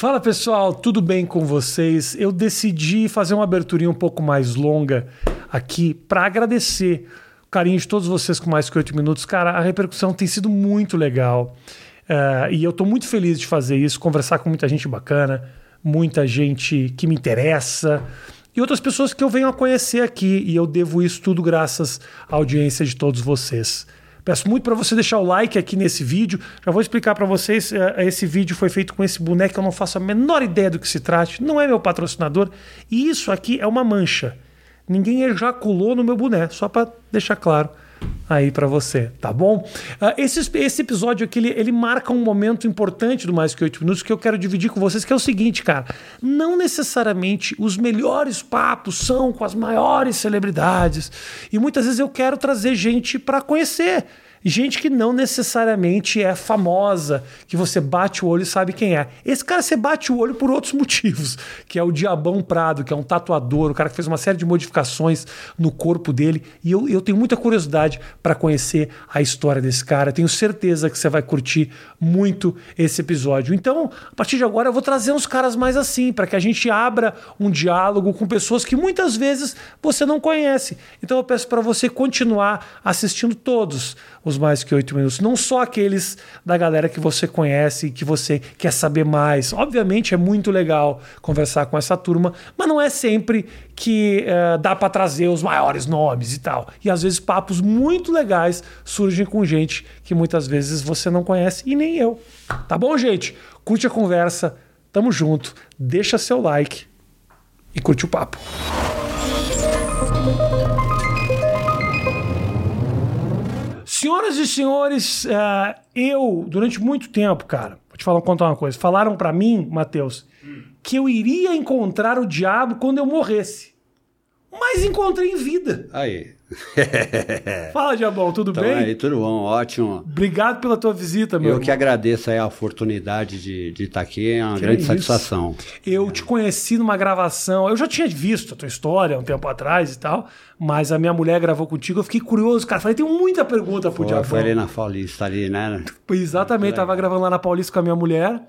Fala pessoal, tudo bem com vocês? Eu decidi fazer uma aberturinha um pouco mais longa aqui para agradecer o carinho de todos vocês com mais que oito minutos. Cara, a repercussão tem sido muito legal uh, e eu estou muito feliz de fazer isso, conversar com muita gente bacana, muita gente que me interessa e outras pessoas que eu venho a conhecer aqui e eu devo isso tudo graças à audiência de todos vocês. Peço muito para você deixar o like aqui nesse vídeo. Já vou explicar para vocês. Eh, esse vídeo foi feito com esse boneco. Eu não faço a menor ideia do que se trate. Não é meu patrocinador. E isso aqui é uma mancha. Ninguém ejaculou no meu boneco. Só para deixar claro aí para você, tá bom? Uh, esse, esse episódio aqui, ele, ele marca um momento importante do Mais Que Oito Minutos que eu quero dividir com vocês, que é o seguinte, cara. Não necessariamente os melhores papos são com as maiores celebridades. E muitas vezes eu quero trazer gente para conhecer gente que não necessariamente é famosa, que você bate o olho e sabe quem é. Esse cara você bate o olho por outros motivos, que é o Diabão Prado, que é um tatuador, o cara que fez uma série de modificações no corpo dele. E eu, eu tenho muita curiosidade para conhecer a história desse cara. Tenho certeza que você vai curtir muito esse episódio. Então, a partir de agora, eu vou trazer uns caras mais assim, para que a gente abra um diálogo com pessoas que muitas vezes você não conhece. Então, eu peço para você continuar assistindo todos os mais que oito minutos. Não só aqueles da galera que você conhece e que você quer saber mais. Obviamente é muito legal conversar com essa turma, mas não é sempre que uh, dá para trazer os maiores nomes e tal. E às vezes papos muito legais surgem com gente que muitas vezes você não conhece e nem eu. Tá bom, gente? Curte a conversa, tamo junto, deixa seu like e curte o papo. Senhoras e senhores, uh, eu, durante muito tempo, cara, vou te falar, contar uma coisa. Falaram para mim, Matheus, hum. que eu iria encontrar o diabo quando eu morresse. Mas encontrei em vida. Aí. Fala, Diabão, tudo então, bem? Aí, tudo bom, ótimo. Obrigado pela tua visita, meu Eu irmão. que agradeço a oportunidade de, de estar aqui, é uma que grande é satisfação. Eu é. te conheci numa gravação, eu já tinha visto a tua história um tempo atrás e tal, mas a minha mulher gravou contigo, eu fiquei curioso, cara. Falei, tem muita pergunta pro foi, Diabão. Foi ali na Paulista, ali, né? Exatamente, tava gravando lá na Paulista com a minha mulher.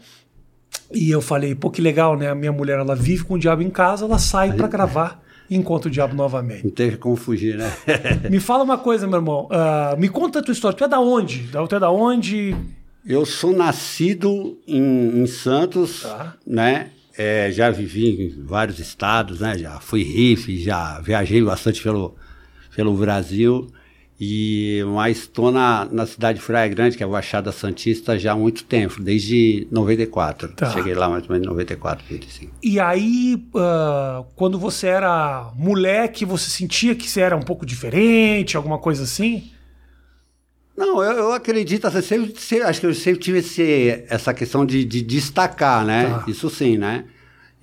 E eu falei, pô, que legal, né? A minha mulher, ela vive com o diabo em casa, ela sai para gravar encontra o diabo novamente. Não teve como fugir, né? me fala uma coisa, meu irmão. Uh, me conta a tua história. Tu é da onde? Tu é da onde? Eu sou nascido em, em Santos, tá. né? É, já vivi em vários estados, né? Já fui riff, já viajei bastante pelo, pelo Brasil. E, mas estou na, na cidade de Praia Grande, que é a Baixada Santista, já há muito tempo, desde 94. Tá. Cheguei lá mais ou menos em 94, 95. E aí, uh, quando você era moleque, você sentia que você era um pouco diferente, alguma coisa assim? Não, eu, eu acredito, assim, sempre, sempre, acho que eu sempre tive esse, essa questão de, de destacar, né? Tá. Isso sim, né?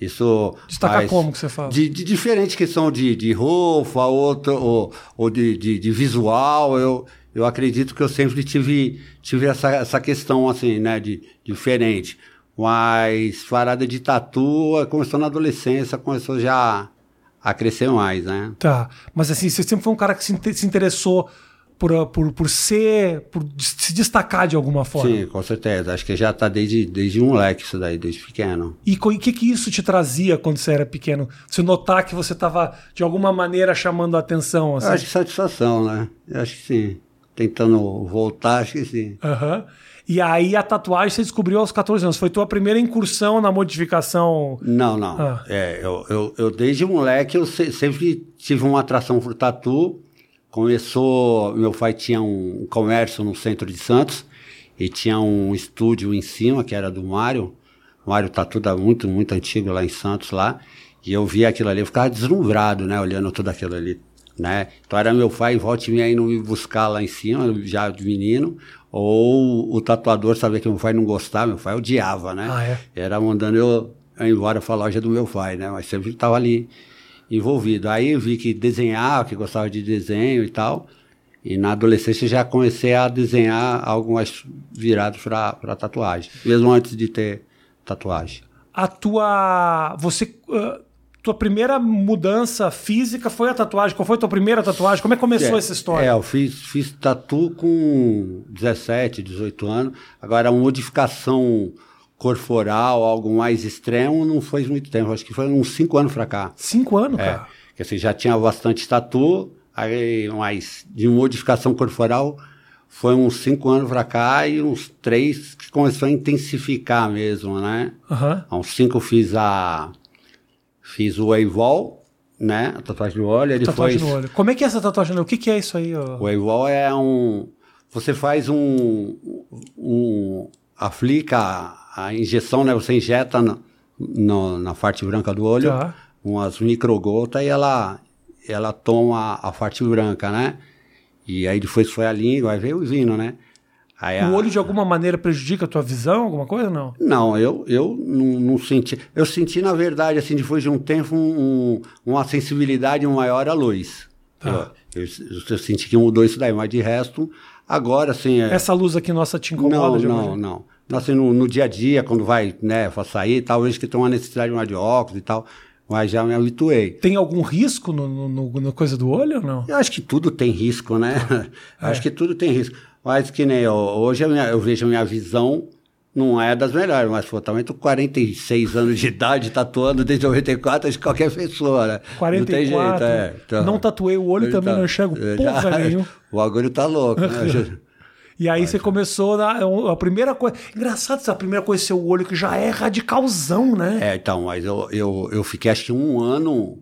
Isso. Destacar como que você fala? De, de diferente questão de, de roupa, outra, ou, ou de, de, de, visual, eu, eu acredito que eu sempre tive, tive essa, essa questão, assim, né, de diferente. Mas parada de tatu começou na adolescência, começou já a crescer mais, né? Tá. Mas assim, você sempre foi um cara que se, se interessou por, por, por ser, por se destacar de alguma forma. Sim, com certeza. Acho que já está desde, desde moleque isso daí, desde pequeno. E o que, que isso te trazia quando você era pequeno? Você notar que você estava, de alguma maneira, chamando a atenção? Assim? Acho que satisfação, né? Acho que sim. Tentando voltar, acho que sim. Aham. Uhum. E aí a tatuagem você descobriu aos 14 anos. Foi tua primeira incursão na modificação? Não, não. Ah. É, eu, eu, eu, desde moleque eu sempre tive uma atração por tatu. Começou, meu pai tinha um comércio no centro de Santos e tinha um estúdio em cima que era do Mário. O Mário tá tudo muito, muito antigo lá em Santos lá. E eu via aquilo ali, eu ficava deslumbrado, né, olhando tudo aquilo ali, né? Então era meu pai, volta e meia indo me buscar lá em cima, já de menino, ou o tatuador sabia que meu pai não gostava, meu pai odiava, né? Ah, é? Era mandando eu, eu embora para a loja do meu pai, né? Mas sempre estava ali envolvido. Aí eu vi que desenhava, que gostava de desenho e tal. E na adolescência já comecei a desenhar algo mais virado para tatuagem, mesmo antes de ter tatuagem. A tua. Você. Uh, tua primeira mudança física foi a tatuagem? Qual foi a tua primeira tatuagem? Como é que começou é, essa história? É, eu fiz, fiz tatu com 17, 18 anos. Agora, a modificação corporal, algo mais extremo, não foi muito tempo. Acho que foi uns cinco anos pra cá. Cinco anos, É. cara. Que assim, já tinha bastante tatu, aí, mas de modificação corporal foi uns cinco anos pra cá e uns três que começou a intensificar mesmo, né? Aham. Há uns cinco eu fiz a. Fiz o Eivol, né? A tatuagem do olho. Ele Tatuagem foi, no olho. Como é que é essa tatuagem no olho? O que, que é isso aí? ó? O Eivol é um. Você faz um. um aplica a, a injeção, né? Você injeta na, no- na parte branca do olho Tá. umas microgotas e ela, ela toma a parte branca, né? E aí depois foi a língua, aí veio o vinho, né? Aí a- O olho de alguma maneira prejudica a tua visão, alguma coisa? Não. Não, eu, eu não, não senti. Eu senti, na verdade, assim, depois de um tempo, um- um- uma sensibilidade maior à luz. Tá. Eu, eu, eu senti que mudou isso daí, mas de resto, agora, assim. É... Essa luz aqui nossa te incomoda? Não, não, não. Assim, no, no dia a dia, quando vai, né, sair e tal, eu que tem uma necessidade mais de óculos e tal, mas já me habituei. Tem algum risco no, no, no- no coisa do olho ou não? Eu acho que tudo tem risco, né? acho que tudo tem risco. Mas que nem eu, hoje a minha- eu vejo a minha visão não é das melhores, mas pô, também tô com 46 anos de idade, tatuando desde 94, acho que qualquer pessoa, né? 44. Não tem jeito, é. Então, Não tatuei o olho também, tá- não enxergo é, porra já- nenhuma. O bagulho tá louco, né? E aí você começou na, a primeira coisa. Engraçado essa primeira coisa, seu olho, que já é radicalzão, né? É, então, mas eu, eu, eu fiquei acho que um ano,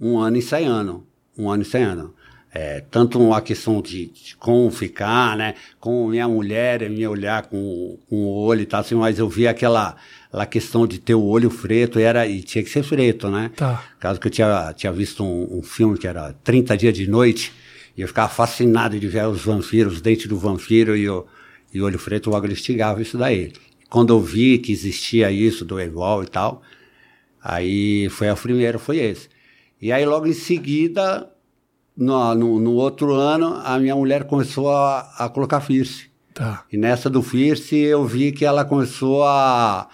um ano ensaiando. Um ano ensaiando. É, tanto uma questão de, de como ficar, né? Como minha mulher me olhar com, com o olho e tal, assim, mas eu vi aquela, aquela questão de ter o olho preto e, era, e tinha que ser preto, né? Tá. Caso que eu tinha, tinha visto um, um filme que era 30 Dias de Noite, e eu ficava fascinado de ver os vampiros, os dentes do vampiro e o, e o olho preto, logo ele instigava isso daí. Quando eu vi que existia isso do Evol e tal, aí foi a primeira, foi esse. E aí logo em seguida, no, no, no outro ano, a minha mulher começou a, a colocar piercing. Tá. E nessa do Fierce eu vi que ela começou a,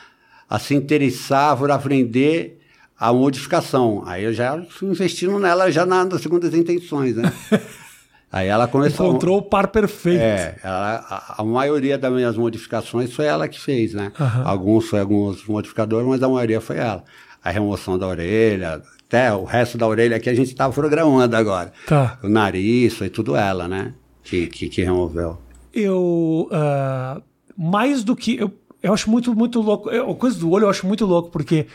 a se interessar por aprender a modificação. Aí eu já fui investindo nela já na- nas segundas intenções, né? Aí ela começou... Encontrou o par perfeito. É, ela, a, a maioria das minhas modificações foi ela que fez, né? Aham. Alguns foi alguns modificadores, mas a maioria foi ela. A remoção da orelha, até o resto da orelha que a gente estava programando agora. Tá. O nariz, foi tudo ela, né? Que, que, que removeu. Eu. ah, mais do que. Eu, eu acho muito, muito louco. Eu, a coisa do olho eu acho muito louco, porque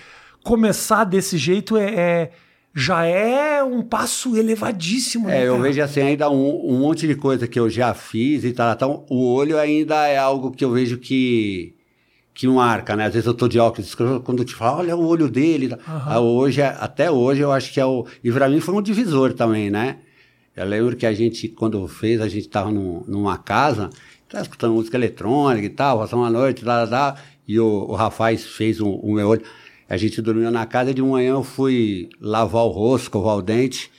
começar desse jeito é. é- já é um passo elevadíssimo, né? É, eu vejo assim ainda um, um monte de coisa que eu já fiz e tal. Então, o olho ainda é algo que eu vejo que que marca, né? Às vezes eu tô de óculos quando eu te falo, olha o olho dele. Ah, Hoje, é- até hoje, eu acho que é o. E pra mim foi um divisor também, né? Eu lembro que a gente, quando fez, a gente tava num- numa casa, tava escutando música eletrônica e tal, passando uma noite, lá, lá, lá, e o, o fez o, o meu olho. A gente dormiu na casa de manhã, eu fui lavar o rosto, escovar o dente,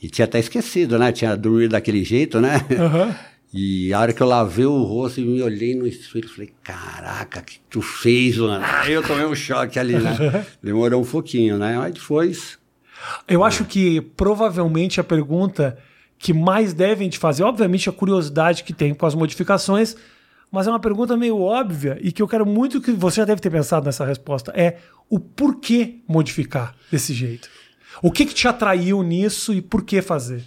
e tinha até esquecido, né? Tinha dormido daquele jeito, né? Aham. E a hora que eu lavei o rosto e me olhei no espelho, falei, caraca, o que tu fez, mano? Aí eu tomei um choque ali, né? Demorou um pouquinho, né? Mas depois... Eu acho que provavelmente a pergunta que mais devem te fazer, obviamente a curiosidade que tem com as modificações, mas é uma pergunta meio óbvia e que eu quero muito que você já deve ter pensado nessa resposta, é o porquê modificar desse jeito. O que, que te atraiu nisso e por que fazer?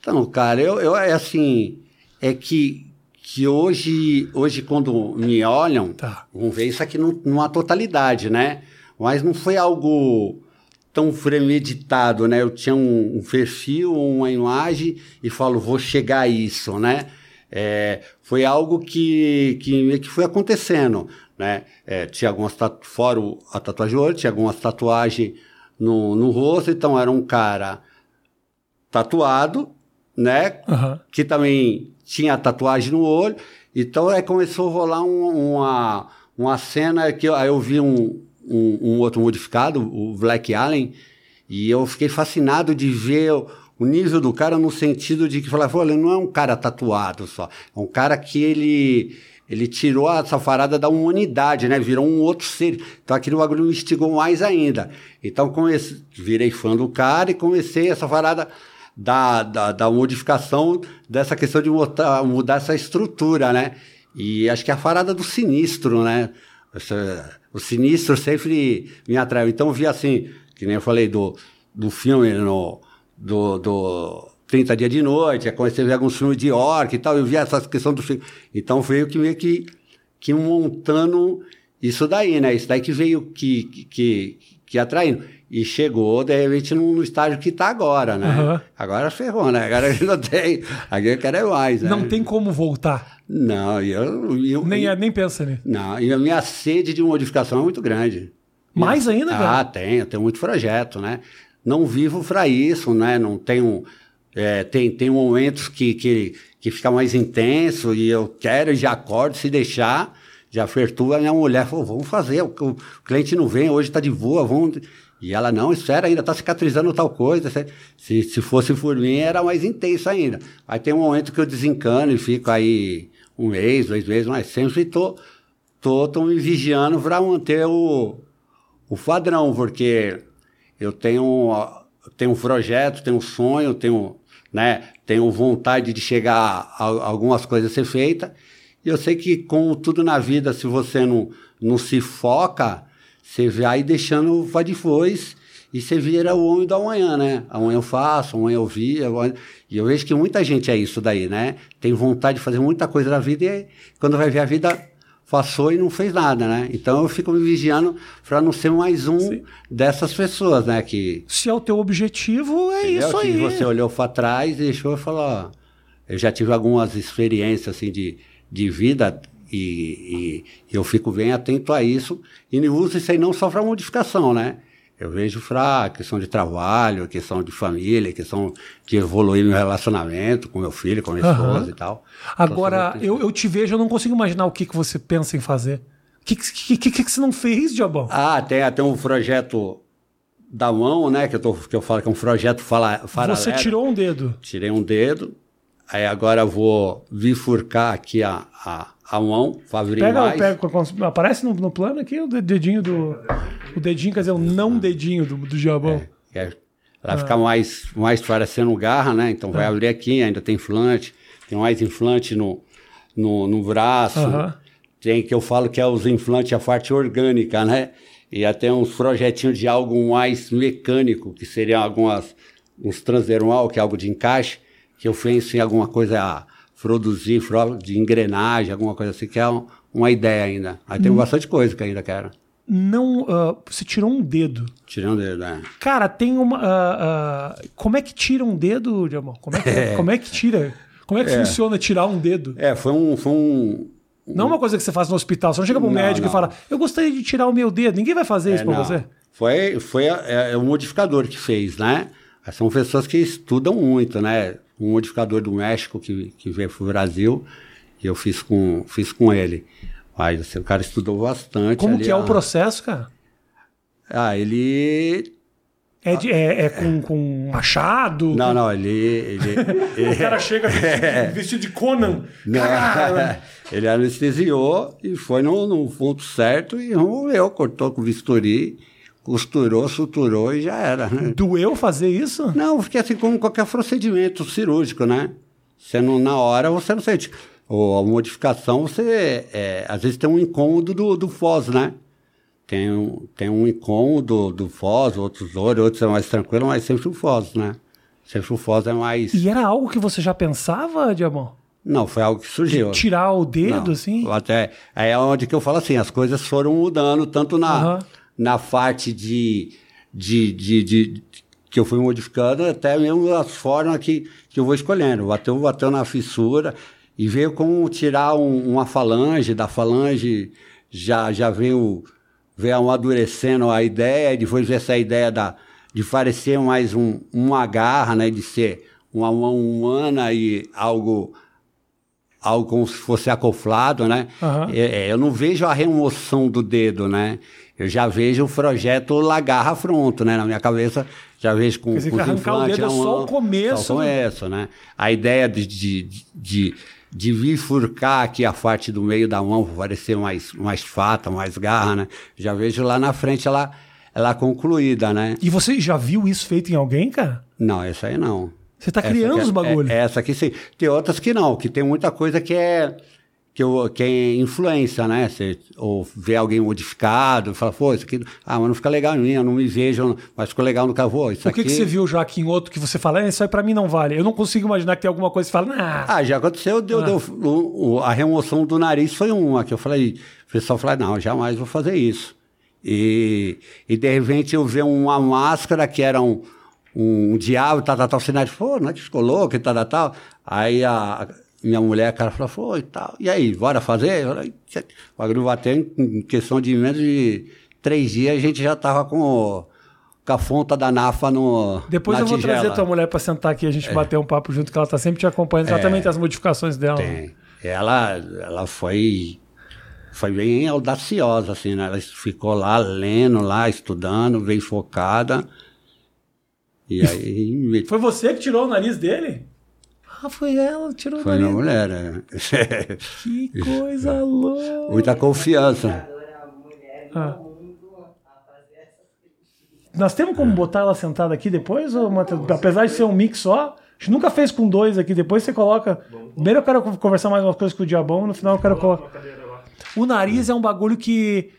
Então, cara, eu, eu é assim, é que, que hoje, hoje quando me olham, Tá. vão ver isso aqui num- numa totalidade, né? Mas não foi algo tão premeditado, né? Eu tinha um, um perfil, uma imagem e falo, vou chegar a isso, né? É, foi algo que, que meio que foi acontecendo, né? É, tinha algumas fora a tatuagem do olho, tinha algumas tatuagens no, no rosto, então era um cara tatuado, né? Aham. que também tinha tatuagem no olho. Então aí começou a rolar um- uma, uma cena que eu, aí eu vi um, um, um outro modificado, o Black Allen, e eu fiquei fascinado de ver o, nível do cara no sentido de que falava, olha, não é um cara tatuado só, é um cara que ele ele tirou essa parada da humanidade, né? Virou um outro ser. Então aquele bagulho me instigou mais ainda. Então comecei, virei fã do cara e comecei essa parada da, da, da modificação dessa questão de mudar, mudar essa estrutura, né? E acho que é a parada do sinistro, né? o sinistro sempre me atraiu. Então eu vi assim, que nem eu falei do, do filme no, do, do 30 Dias de Noite, eu comecei a ver alguns filmes de orc e tal, eu vi essa questão do filme. Então veio que meio que, que montando isso daí, né? Isso daí que veio que, que, que, atraindo. E chegou, de repente, no, no estágio que está agora, né? Aham. Agora ferrou, né? Agora não tem. Agora eu quero é mais, né? Não tem como voltar. Não, eu, eu, Nem, é, nem pensa nisso. não, e a minha sede de modificação é muito grande. Mais ainda, Ah, cara? tenho, tenho muito projeto, né? Não vivo para isso, né? Não tenho. é, tem, tem momentos que, que, que fica mais intenso e eu quero já acordo, se deixar, já afertua a minha mulher, falou, vamos fazer, o, o cliente não vem, hoje está de boa, vamos. E ela, não, espera ainda, está cicatrizando tal coisa. Se, se fosse por mim, era mais intenso ainda. Aí tem um momento que eu desencano e fico aí um mês, dois meses, mas sempre tô, tô, tô me vigiando para manter o, o padrão, porque eu tenho, tenho um projeto, tenho um sonho, tenho, né, tenho vontade de chegar a, algumas coisas a ser feita. E eu sei que, como tudo na vida, se você não, não se foca, você vai deixando vai depois e você vira o homem do amanhã, né? Amanhã eu faço, amanhã eu vi. amanhã- E eu vejo que muita gente é isso daí, né? Tem vontade de fazer muita coisa na vida e quando vai ver a vida passou e não fez nada, né? Então eu fico me vigiando para não ser mais um dessas pessoas, né? Que, Se é o teu objetivo, é entendeu? isso que aí. você olhou para trás e deixou e falou, ó, eu já tive algumas experiências assim de, de vida e, e eu fico bem atento a isso e não uso isso aí não só para modificação, né? Eu vejo para questão de trabalho, questão de família, questão de evoluir meu relacionamento com meu filho, com minha Aham. esposa e tal. Agora, Então, eu, eu te vejo, eu não consigo imaginar o que, que você pensa em fazer. O que, que, que, que, que você não fez, Diabão? Ah, tem até um projeto da mão, né? Que eu, tô, que eu falo que é um projeto fala, paralelo. Você tirou um dedo. Tirei um dedo, aí agora eu vou bifurcar aqui a, a, a mão para abrir Pega, mais. pega, aparece no, no plano aqui o dedinho do. O dedinho, quer dizer, o não dedinho do, do Diabão. que é- Ela fica mais, mais parecendo garra, né? Então vai abrir aqui, ainda tem inflante, tem mais inflante no, no, no braço. Tem que eu falo que é os implantes, a parte orgânica, né? E até uns projetinhos de algo mais mecânico, que seriam algumas, uns transdermal, que é algo de encaixe, que eu penso em alguma coisa a produzir, de engrenagem, alguma coisa assim, que é um- uma ideia ainda. Aí tem bastante coisa que ainda quero. Não. ah, você tirou um dedo. Tirando ele, né? Cara, tem uma. ah, ah, como é que tira um dedo, Diabão? Como é que, como é que tira? Como é que funciona tirar um dedo? É, foi um, foi um, Não é uma coisa que você faz no hospital. Você não chega pro Não, médico não. e fala, eu gostaria de tirar o meu dedo. Ninguém vai fazer isso É, pra não. você. Foi, foi é, é o modificador que fez, né? São pessoas que estudam muito, né? Um modificador do México que, que veio pro Brasil e eu fiz com, fiz com ele. Mas assim, o cara estudou bastante. Como ali, que é o processo, cara? Ah, ele. É, de- é- é com, com machado? Não, não, ele. ele, O cara chega vestido, vestido de Conan. Não, ele anestesiou e foi no, no ponto certo e removeu, cortou com bisturi, costurou, suturou e já era. né? Doeu fazer isso? Não, porque assim como qualquer procedimento cirúrgico, né? Você não, na hora você não sente. Ou a modificação, você é, às vezes tem um incômodo do, do Foz, né? Tem um, tem um incômodo do Foz, outros dores, outros é mais tranquilo, mas sempre o Foz, né? Sempre o Foz é mais. E era algo que você já pensava, Diabão? Não, foi algo que surgiu. Tirar o dedo, Não, assim? Até, aí é onde que eu falo assim, as coisas foram mudando, tanto na, Aham. Na parte de, de, de, de- que eu fui modificando, até mesmo as formas que, que eu vou escolhendo. Bateu, bateu na fissura e veio como tirar um- uma falange, da falange já, já veio, veio amadurecendo a ideia, depois essa ideia da, de parecer mais um, uma garra, né, de ser uma mão humana e algo algo como se fosse acoplado, né? É, eu não vejo a remoção do dedo, né? Eu já vejo o projeto lagarra pronto, né? Na minha cabeça, já vejo com, Quer dizer, com os arrancar o é só o começo, Só o começo, né? A ideia de, de, de, de bifurcar aqui a parte do meio da mão parecer mais, mais fata, mais garra, né? Já vejo lá na frente ela, ela concluída, né? E você já viu isso feito em alguém, cara? Não, essa aí não. Você tá Essa criando aqui é- os bagulho. é- essa aqui sim. Tem outras que não, que tem muita coisa que é que, eu, que é influência, né? Você, ou vê alguém modificado, fala, pô, isso aqui, ah, mas não fica legal em mim, eu não me vejo, mas ficou legal no cavô. Isso o que, aqui... que você viu já aqui em outro que você fala, é, isso aí pra mim não vale? Eu não consigo imaginar que tem alguma coisa que você fala, nah. Ah, já aconteceu, deu, Ah. deu, o- o- a remoção do nariz foi uma, que eu falei, o pessoal falou, não, jamais vou fazer isso. E, e de repente eu vi uma máscara que era um, um diabo, tal, tal, tal, nariz, pô, não é que ficou louco e tal, tal, tal. Aí a minha mulher, cara, falou, foi e tal, e aí, bora fazer? Falei. O bateu em, questão de menos de três dias, a gente já tava com, com a fonta da nafa no Depois eu vou tigela. trazer tua mulher pra sentar aqui e a gente bater um papo junto, que ela tá sempre te acompanhando. Ela também tem as modificações dela. Tem. Ela, ela foi, foi bem audaciosa, assim, né? Ela ficou lá lendo, lá estudando, bem focada. E aí Foi você que tirou o nariz dele? Ah, foi ela que tirou foi o minha nariz. mulher. né? Que coisa louca. Muita confiança. Ah. Nós temos como botar ela sentada aqui depois? Ou, Matheus? apesar de ser um mix só, a gente nunca fez com dois aqui. Depois você coloca. Primeiro eu quero conversar mais umas coisas com o Diabão, no final eu quero colocar. O nariz é um bagulho que.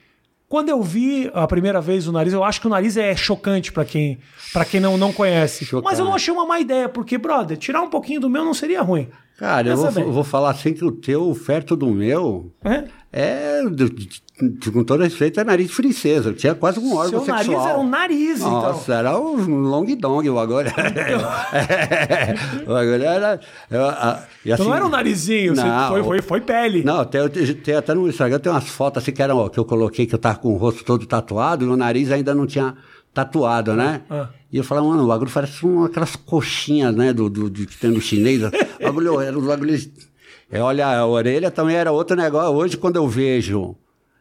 Quando eu vi a primeira vez o nariz, eu acho que o nariz é chocante pra quem, pra quem não, não conhece. Chocante. Mas eu não achei uma má ideia, porque, brother, tirar um pouquinho do meu não seria ruim. Cara, eu vou, vou falar assim que o teu, perto do meu, É? É, com todo respeito, é nariz princesa. Tinha quase um órgão Seu sexual. nariz era um nariz, Nossa, então. era um long dong o bagulho. É, o bagulho era... eu, a- e Então não assim- era um narizinho, Não, foi, foi, foi pele. Não, tem, tem até no Instagram tem umas fotos assim que, eram, que eu coloquei que eu tava com o rosto todo tatuado e o nariz ainda não tinha tatuado, né? Ah. E eu falava, mano, o bagulho parece uma, aquelas coxinhas, né, do, do, do que tem no chinês. O bagulho era os bagulhos. É, olha, a orelha também era outro negócio. Hoje, quando eu vejo.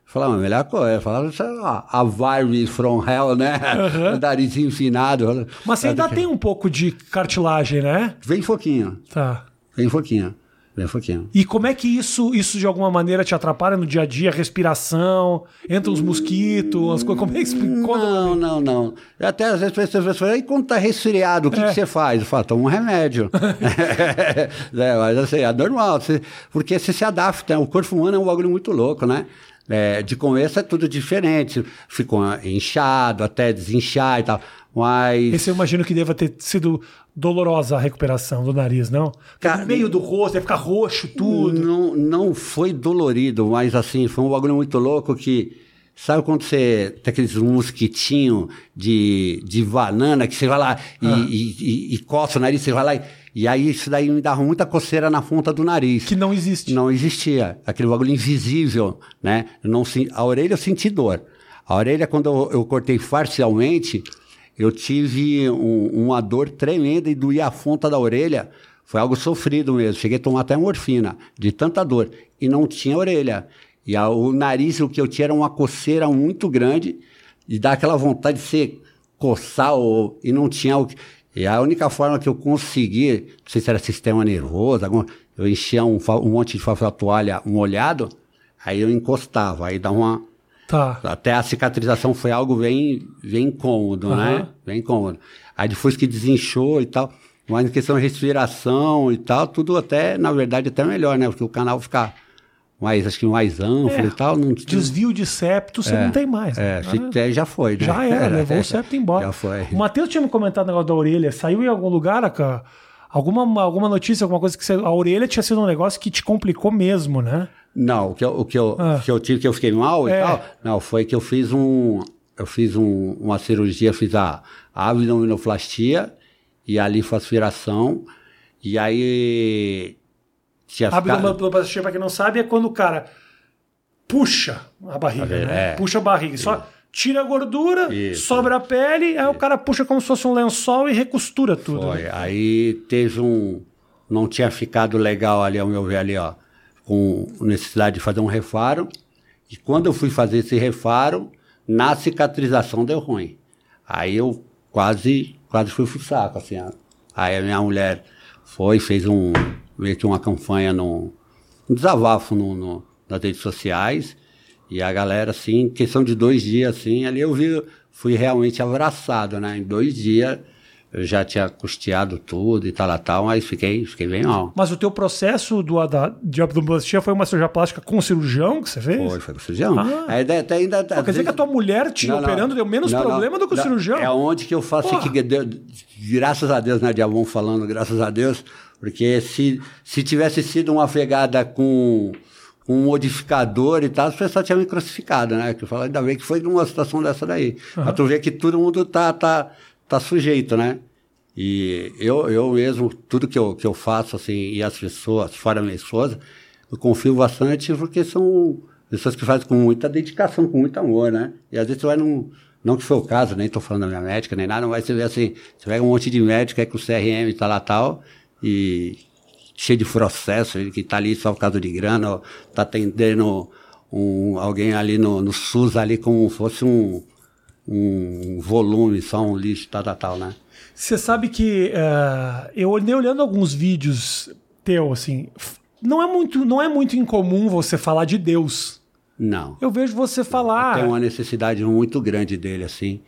Falava, a melhor coisa, eu falava, isso é a, virus from hell, né? O narizinho enfinado. Mas você ainda tem um pouco de cartilagem, né? Vem pouquinho, Tá. vem pouquinho, vem pouquinho. E como é que isso, isso de alguma maneira te atrapalha no dia a dia? Respiração, entra os mosquitos, as coisas. Como é que explica? Não, não, não. Até às vezes as pessoas falam, e quando tá resfriado, o que, É. que você faz? Eu falo, toma um remédio. É, mas assim, é normal, porque você se adapta. né? O corpo humano é um bagulho muito louco, né? É, de começo é tudo diferente. Ficou inchado, até desinchar e tal. Mas. Esse eu imagino que deva ter sido dolorosa a recuperação do nariz, não? Cara, no meio do rosto, deve ficar roxo, tudo. Não, não foi dolorido, mas assim, foi um bagulho muito louco que. Sabe quando você tem aqueles mosquitinhos de, de banana que você vai lá e, Ah. e, e- e coça o nariz, você vai lá e, e aí isso daí me dava muita coceira na ponta do nariz. Que não existe. Não existia. Aquele bagulho invisível, né? Não, a orelha eu senti dor. A orelha, quando eu, eu cortei parcialmente, eu tive um- uma dor tremenda e doía a ponta da orelha. Foi algo sofrido mesmo. Cheguei a tomar até morfina, de tanta dor. E não tinha orelha. E a- o nariz, o que eu tinha era uma coceira muito grande, e dá aquela vontade de você coçar, ou, e não tinha o que. E a única forma que eu consegui, não sei se era sistema nervoso, eu enchia um, um monte de papel toalha molhado, aí eu encostava, aí dá uma. Tá. Até a cicatrização foi algo bem, bem incômodo, Aham. né? Bem incômodo. Aí depois que desinchou e tal, mas em questão de respiração e tal, tudo até, na verdade, até melhor, né? Porque o canal fica mais, acho que mais amplo É. e tal. Não, Desvio de septo, você não tem mais. é, né? der, já foi, né? Já era, levou o septo embora. Já foi. O Matheus tinha me comentado o negócio da orelha. Saiu em algum lugar, Aka? Alguma, alguma notícia, alguma coisa que você, a orelha tinha sido um negócio que te complicou mesmo, né? Não, o que eu, o que eu, Ah. que eu tive, que eu fiquei mal É. e tal, não, foi que eu fiz um, eu fiz um, uma cirurgia, fiz a, a abdominoplastia e a lipoaspiração, e aí tinha Abdominoplastia, pra quem não sabe, é quando o cara puxa a barriga, É. né? Puxa a barriga. Só tira a gordura, Isso. sobra a pele, aí o cara puxa como se fosse um lençol e recostura tudo. Foi. né? Aí teve um. Não tinha ficado legal ali, ao meu ver, ali, ó. Com necessidade de fazer um refaro. E quando eu fui fazer esse refaro, na cicatrização deu ruim. Aí eu quase, quase fui pro saco, assim, ó. Aí a minha mulher foi, fez um. meio que uma campanha no. um desabafo no, no- nas redes sociais. E a galera, assim, em questão de dois dias, assim, ali eu vi, fui realmente abraçado, né? Em dois dias eu já tinha custeado tudo e tal, tal, mas fiquei, fiquei bem mal. Mas o teu processo do, da, de abdominoplastia foi uma cirurgia plástica com cirurgião que você fez? Foi, foi com cirurgião. Ah. Aí, até ainda, Pô, quer dizer que a tua mulher te não, operando não, deu menos não, problema do que o cirurgião? É onde que eu faço que deu, graças a Deus, né, Diabão falando, graças a Deus, porque se, se tivesse sido uma pegada com um modificador e tal, as pessoas tinham me crucificado, né? Que eu falo, ainda bem que foi numa situação dessa daí. Uhum. Pra tu ver que todo mundo tá, tá, tá sujeito, né? E eu, eu mesmo, tudo que eu, que eu faço, assim, e as pessoas, fora minha esposa, eu confio bastante porque são pessoas que fazem com muita dedicação, com muito amor, né? E às vezes tu vai num. Não que foi o caso, nem tô falando da minha médica, nem nada, mas você vê assim, você pega um monte de médico aí com CRM e tal, lá, tal, e cheio de processo, que está ali só por causa de grana, está atendendo um, alguém ali no, no, SUS ali como se fosse um, um volume, só um lixo, tal, tal, tal, né? Você sabe que uh, eu andei olhando alguns vídeos teu, assim, não é muito, não é muito incomum você falar de Deus. Não. Eu vejo você falar. Tem uma necessidade muito grande dele, assim.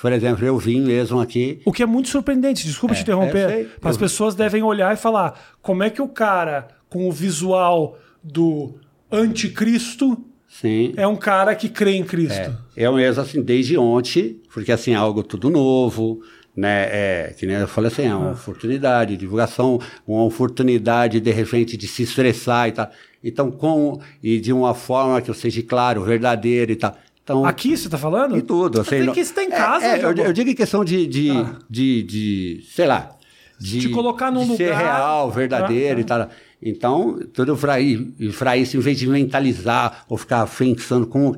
Por exemplo, eu vim mesmo aqui. O que é muito surpreendente, desculpa é, te interromper. As pessoas devem olhar e falar: como é que o cara com o visual do anticristo Sim. é um cara que crê em Cristo? É, eu mesmo, assim, desde ontem, porque assim, é algo tudo novo, né? É, que nem eu falei assim, é uma ah. oportunidade, divulgação, uma oportunidade, de repente, de se estressar e tal. Então, com, e de uma forma que eu seja claro, verdadeiro e tal. Então, Aqui você está falando? E tudo. Assim, tem que estar em casa. É, é, eu, eu, digo em questão de, de, ah. de, de, sei lá, de, Te colocar num de lugar... ser real, verdadeiro ah, e tal. Então, tudo para isso, em vez de mentalizar ou ficar pensando com...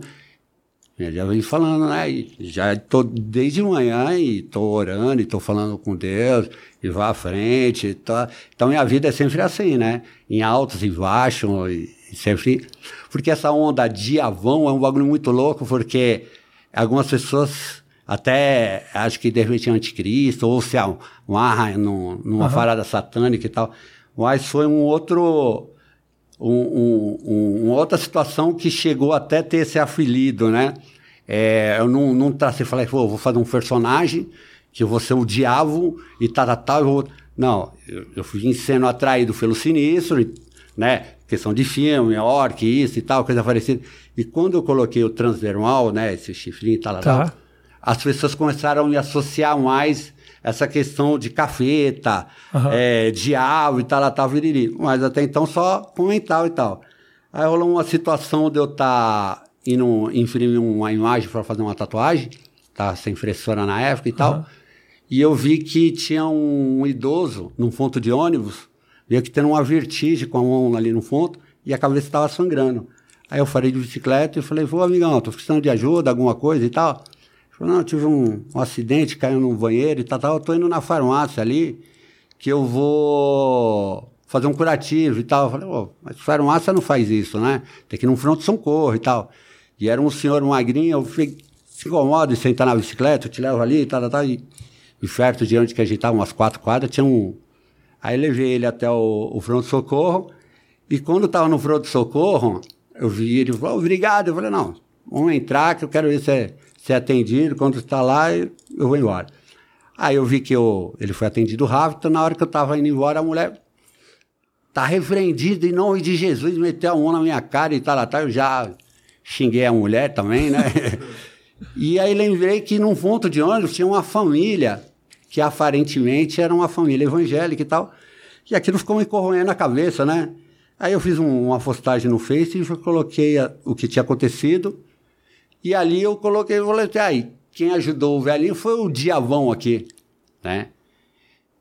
Eu já vem falando, né? Já estou desde manhã e estou orando e estou falando com Deus e vá à frente. Tá. Então, minha vida é sempre assim, né? Em altos e baixos e sempre porque essa onda de Avão é um bagulho muito louco, porque algumas pessoas até acho que de repente é anticristo, ou se amarra numa uhum. parada satânica e tal. Mas foi um outro. Um, um, um, uma outra situação que chegou até ter esse afilido, né? É, eu não, não tracei, falei, pô, vou fazer um personagem que eu vou ser o diabo e tal, tal, tal. Eu vou... Não, eu, eu fui sendo atraído pelo sinistro, né? questão de filme, orc, isso e tal, coisa parecida. E quando eu coloquei o transdermal, né, esse chifrinho e tal, tá. as pessoas começaram a me associar mais essa questão de cafeta, uhum. é, diabo e tal, tal, viriri. Mas até então só com mental e tal. Aí rolou uma situação de eu estar tá indo imprimir uma imagem para fazer uma tatuagem, tá sem impressora na época e uhum. tal. E eu vi que tinha um idoso num ponto de ônibus Via que tendo uma vertigem com a mão ali no fundo e a cabeça estava sangrando. Aí eu falei de bicicleta e falei, vou amigão, tô precisando de ajuda, alguma coisa e tal. Ele falou, não, tive um, um acidente, caiu no banheiro e tal, tal, eu tô indo na farmácia ali, que eu vou fazer um curativo e tal. Eu falei, oh, mas farmácia não faz isso, né? Tem que ir num pronto-socorro e tal. E era um senhor magrinho, eu fiquei, se incomoda de sentar na bicicleta, eu te levo ali e tal, tal, tal. E, e perto de onde que a gente estava, umas quatro quadras, tinha um, Aí levei ele até o, o pronto-socorro. E quando estava no pronto-socorro, eu vi ele falou, obrigado. Eu falei, não, vamos entrar que eu quero ver se é, se é atendido. Quando está lá, eu vou embora. Aí eu vi que eu, ele foi atendido rápido. Então, na hora que eu estava indo embora, a mulher tá repreendida em nome de Jesus, meteu a mão na minha cara e tal, tal. Eu já xinguei a mulher também, né? e aí lembrei que num ponto de ônibus tinha uma família que aparentemente era uma família evangélica e tal. E aquilo ficou me corroendo a cabeça, né? Aí eu fiz um, uma postagem no Face e coloquei a, o que tinha acontecido. E ali eu coloquei, falei, assim, aí, quem ajudou o velhinho foi o diavão aqui, né?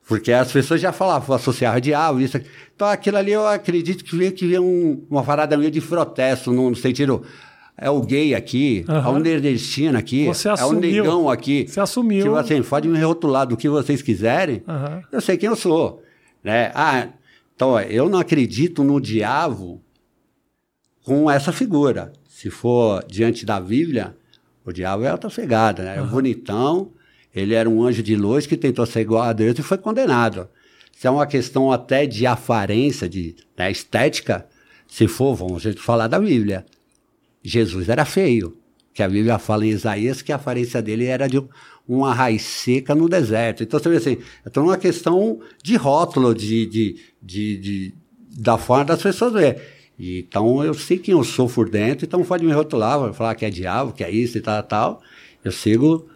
Porque as pessoas já falavam, associar diabo, isso. Então aquilo ali eu acredito que veio que veio um, uma parada meio de protesto, no, no sentido, é o gay aqui, uhum. é o nordestino aqui, Você é o negão aqui. Você assumiu. Tipo assim, pode me rotular do que vocês quiserem, uhum. eu sei quem eu sou. Né? Ah, então, eu não acredito no diabo com essa figura. Se for diante da Bíblia, o diabo é outra pegada, né? Uhum. É bonitão, ele era um anjo de luz que tentou ser igual a Deus e foi condenado. Se é uma questão até de aparência, de né, estética, se for, vamos falar da Bíblia. Jesus era feio. que a Bíblia fala em Isaías que a aparência dele era de uma raiz seca no deserto. Então você vê assim, então é uma questão de rótulo, de, de, de, de da forma das pessoas ver. Então eu sei quem eu sou por dentro, então pode me rotular, falar que é diabo, que é isso e tal, tal. Eu sigo,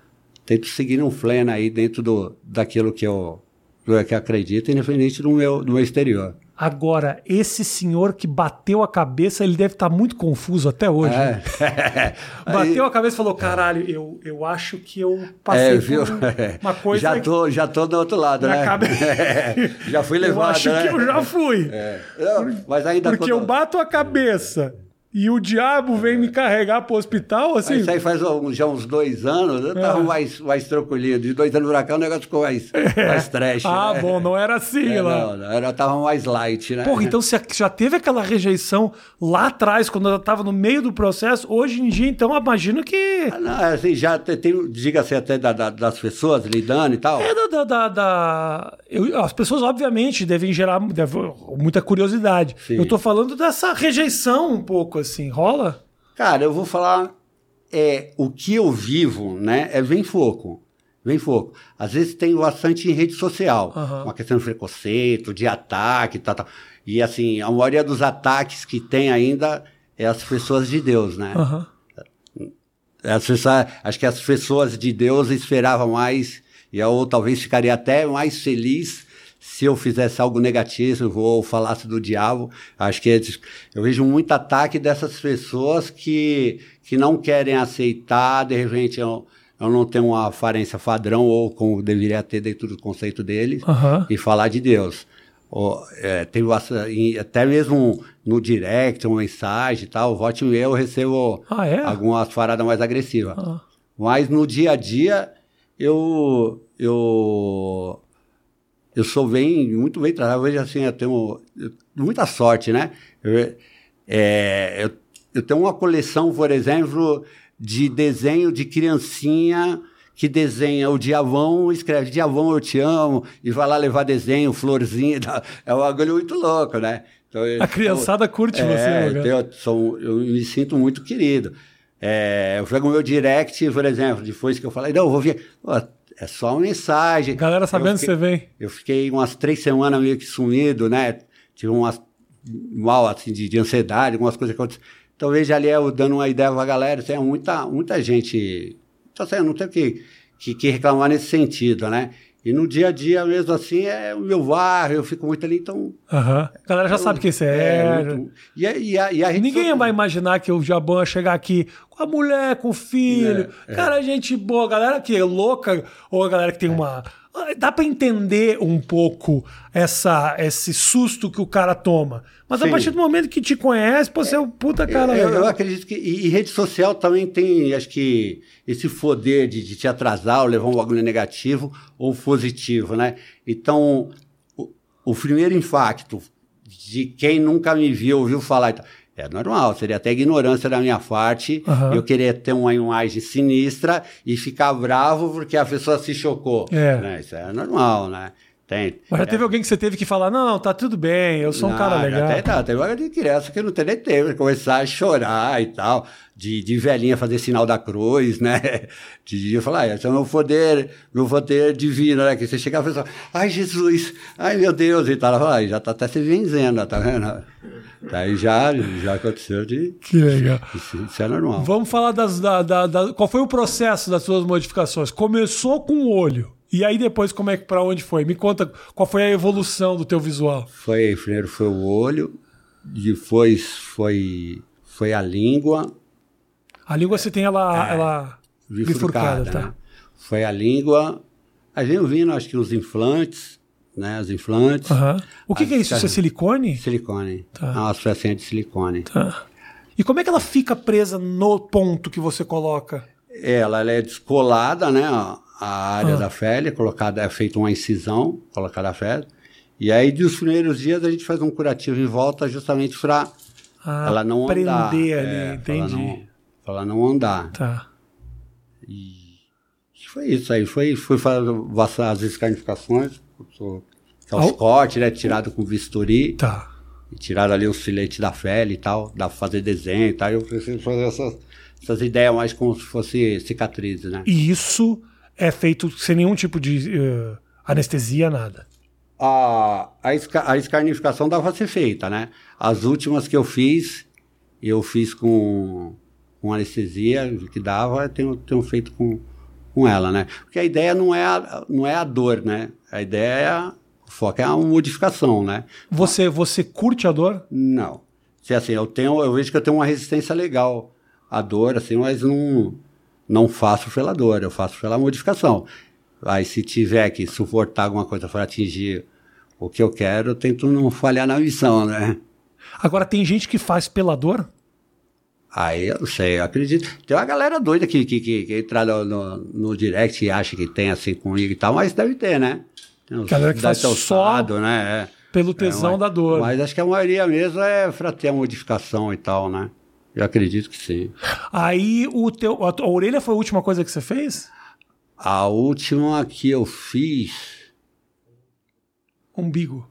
tento seguir um fleno aí dentro do, daquilo que eu, que eu acredito, independente do meu, do meu exterior. Agora, esse senhor que bateu a cabeça, ele deve estar tá muito confuso até hoje. É. Né? bateu a cabeça e falou: caralho, eu, eu acho que eu passei é, viu? uma coisa. Já tô, já tô do outro lado, né? Cabeça... já fui levado. Eu acho né? que eu já fui. É. Não, mas ainda Porque quando... eu bato a cabeça e o diabo vem me carregar pro hospital, assim. Isso aí faz já uns dois anos, eu tava é. mais, mais tranquilinho. De dois anos no huracão, o negócio ficou mais, é. mais trash. Ah, né? bom, não era assim é, lá. Não, não, era, tava mais light, né? Porra, então você já teve aquela rejeição lá atrás, quando ela tava no meio do processo. Hoje em dia, então, imagino que. Ah, não, assim, já tem, diga-se até da, da, das pessoas lidando e tal. É da. da, da eu, as pessoas, obviamente, devem gerar deve, muita curiosidade. Sim. Eu tô falando dessa rejeição um pouco assim, rola? Cara, eu vou falar é o que eu vivo, né? É bem pouco. Bem pouco. Às vezes tem bastante em rede social, uhum. uma questão de preconceito, de ataque e tal, tal. E assim, a maioria dos ataques que tem ainda é as pessoas de Deus, né? Uhum. As pessoas, acho que as pessoas de Deus esperavam mais, e eu talvez ficaria até mais feliz se eu fizesse algo negativo ou falasse do diabo, acho que eu vejo muito ataque dessas pessoas que, que não querem aceitar, de repente eu, eu não tenho uma aparência padrão ou como deveria ter dentro do conceito deles, uhum. e falar de Deus. Ou, é, tem, até mesmo no direct, uma mensagem e tal, vote e eu recebo ah, é? algumas paradas mais agressivas. Ah. Mas no dia a dia, eu, eu eu sou bem, muito bem tratado. Veja assim, eu tenho muita sorte, né? Eu, é, eu, eu tenho uma coleção, por exemplo, de desenho de criancinha que desenha o diavão, escreve diavão, eu te amo, e vai lá levar desenho, florzinha. É um bagulho muito louco, né? Então, a criançada curte é, você, né? eu, sou, eu me sinto muito querido. É, eu pego o meu direct, por exemplo, depois que eu falei, não, eu vou ver. Pô, é só uma mensagem. Galera sabendo que você vem. Eu fiquei umas três semanas meio que sumido, né? Tive umas mal assim de, de ansiedade, algumas coisas que aconteceram. Então veja ali eu dando uma ideia pra galera, tem muita, muita gente. Então, assim, eu não tenho que, que, que reclamar nesse sentido, né? E no dia a dia mesmo assim é o meu bairro, eu fico muito ali, então. Uhum. A galera já eu, sabe quem você é. é muito, e, a, e, a, e a Ninguém vai imaginar que o ia chegar aqui com a mulher, com o filho. É, é. Cara, gente boa, galera que é louca, ou a galera que tem uma. Dá para entender um pouco essa, esse susto que o cara toma. Mas Sim. a partir do momento que te conhece, você é um puta cara. Eu, eu acredito que. E, e, rede social também tem, acho que, esse poder de, de te atrasar ou levar um bagulho negativo ou positivo, né? Então, o, o primeiro impacto de quem nunca me viu, ouviu falar. É normal, seria até ignorância da minha parte uhum. eu querer ter uma imagem sinistra e ficar bravo porque a pessoa se chocou. É. Né? Isso é normal, né? Tem. Mas já é. teve alguém que você teve que falar, não, não, tá tudo bem, eu sou um cara legal. Até tá, teve uma de criança que não tem nem tempo, começar a chorar e tal, de, de velhinha fazer sinal da cruz, né? De, de falar, ah, esse é o meu poder, meu poder divino, né? Que você chega e fala, ai Jesus, ai meu Deus, e tal. Ela ah, já tá até se vencendo, tá vendo? Daí já, já aconteceu de. Que legal. Isso, isso é normal. Vamos falar das. Da, da, da, qual foi o processo das suas modificações? Começou com o olho. E aí depois como é que para onde foi? Me conta qual foi a evolução do teu visual. Foi primeiro foi o olho, depois foi foi a língua. A língua você tem ela é, ela bifurcada, bifurcada tá? Né? Foi a língua. Aí vem vindo acho que os implantes, né, os implantes. Uhum. O que, que, é isso? Isso é silicone? Silicone. Tá. É uma de silicone. Tá. E como é que ela fica presa no ponto que você coloca? Ela, ela é descolada, né? a área ah. da pele, colocada, é feita uma incisão, colocada a pele. E aí, dos primeiros dias, a gente faz um curativo em volta justamente para ah, ela não prender andar. ali, é, entendi. Para ela, não andar. Tá. E foi isso aí. Foi, fui fazer as escarnificações, que é os cortes, né? Tirado com bisturi. Tá. E tiraram ali os filetes da pele e tal, dá pra fazer desenho e tal. Eu preciso fazer essas essas ideias mais como se fosse cicatrizes, né? E isso é feito sem nenhum tipo de uh, anestesia, nada. A, a, esca, a escarnificação dava pra ser feita, né? As últimas que eu fiz, eu fiz com, com anestesia, que dava, eu tenho, tenho feito com, com ela, né? Porque a ideia não é a, não é a dor, né? A ideia é o foco é a modificação, né? Você, você curte a dor? Não. Se assim, eu tenho, eu vejo que eu tenho uma resistência legal à dor, assim, mas não, não faço pela dor, eu faço pela modificação. Aí se tiver que suportar alguma coisa para atingir o que eu quero, eu tento não falhar na missão, né? Agora tem gente que faz pela dor? Aí eu não sei, eu acredito. Tem uma galera doida que, que, que, que entra no, no, no, direct e acha que tem assim comigo e tal, mas deve ter, né? Tem uns, galera que faz só né? É. pelo tesão é, mas, da dor. Mas acho que a maioria mesmo é para ter a modificação e tal, né? Eu acredito que sim. Aí o teu, a, a orelha foi a última coisa que você fez? A última que eu fiz. Umbigo.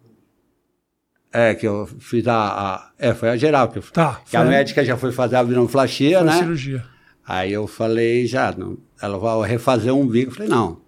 É, que eu fiz a. a é, foi a geral que eu Tá. Que a médica já foi fazer a abdominoplastia, né? cirurgia. Aí eu falei, já, não, ela vai refazer o umbigo. Eu falei, não,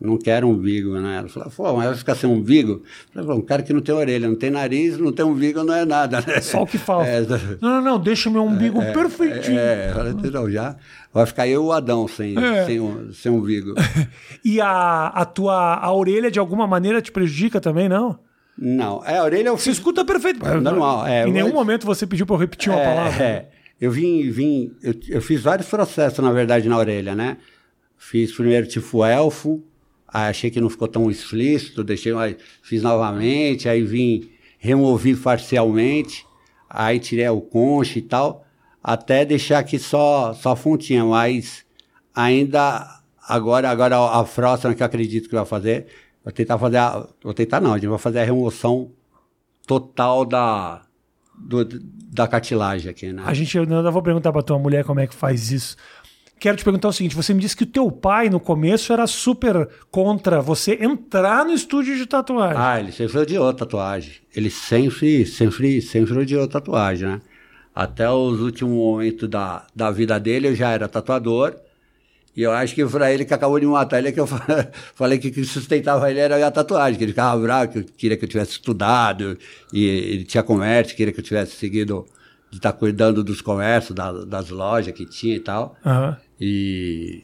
não quero umbigo, né? Ela falou, pô, mas vai ficar sem umbigo? Eu falei, um cara que não tem orelha, não tem nariz, não tem umbigo, não é nada, né? Só o que falta. É, não, não, não, deixa o meu umbigo é, perfeitinho. É, falei, não, já vai ficar eu o Adão sem, é. sem, sem umbigo. e a, a tua a orelha, de alguma maneira, te prejudica também, não? Não, é, a orelha eu Você escuta perfeito. Normal, é. Em nenhum momento você pediu para eu repetir uma é, palavra. É. Eu vim, vim eu, eu, fiz vários processos, na verdade, na orelha, né? Fiz primeiro tipo elfo, aí achei que não ficou tão explícito, deixei, fiz novamente, aí vim, removi parcialmente, aí tirei o conche e tal, até deixar aqui só, só fontinha, mas ainda, agora, agora a próxima que eu acredito que vai fazer, Vou tentar fazer a, Vou tentar não, a gente vai fazer a remoção total da, do, da cartilagem aqui, né? A gente, eu ainda vou perguntar pra tua mulher como é que faz isso. Quero te perguntar o seguinte: você me disse que o teu pai, no começo, era super contra você entrar no estúdio de tatuagem. Ah, ele sempre odiou tatuagem. Ele sempre, sempre, sempre odiou tatuagem, né? Até os últimos momentos da, da vida dele, eu já era tatuador. E eu acho que para ele que acabou de matar ele é que eu falei que o que sustentava ele era a tatuagem, que ele ficava bravo, que queria que eu tivesse estudado, e ele tinha comércio, queria que eu tivesse seguido de estar tá cuidando dos comércios, da, das lojas que tinha e tal. Uhum. E,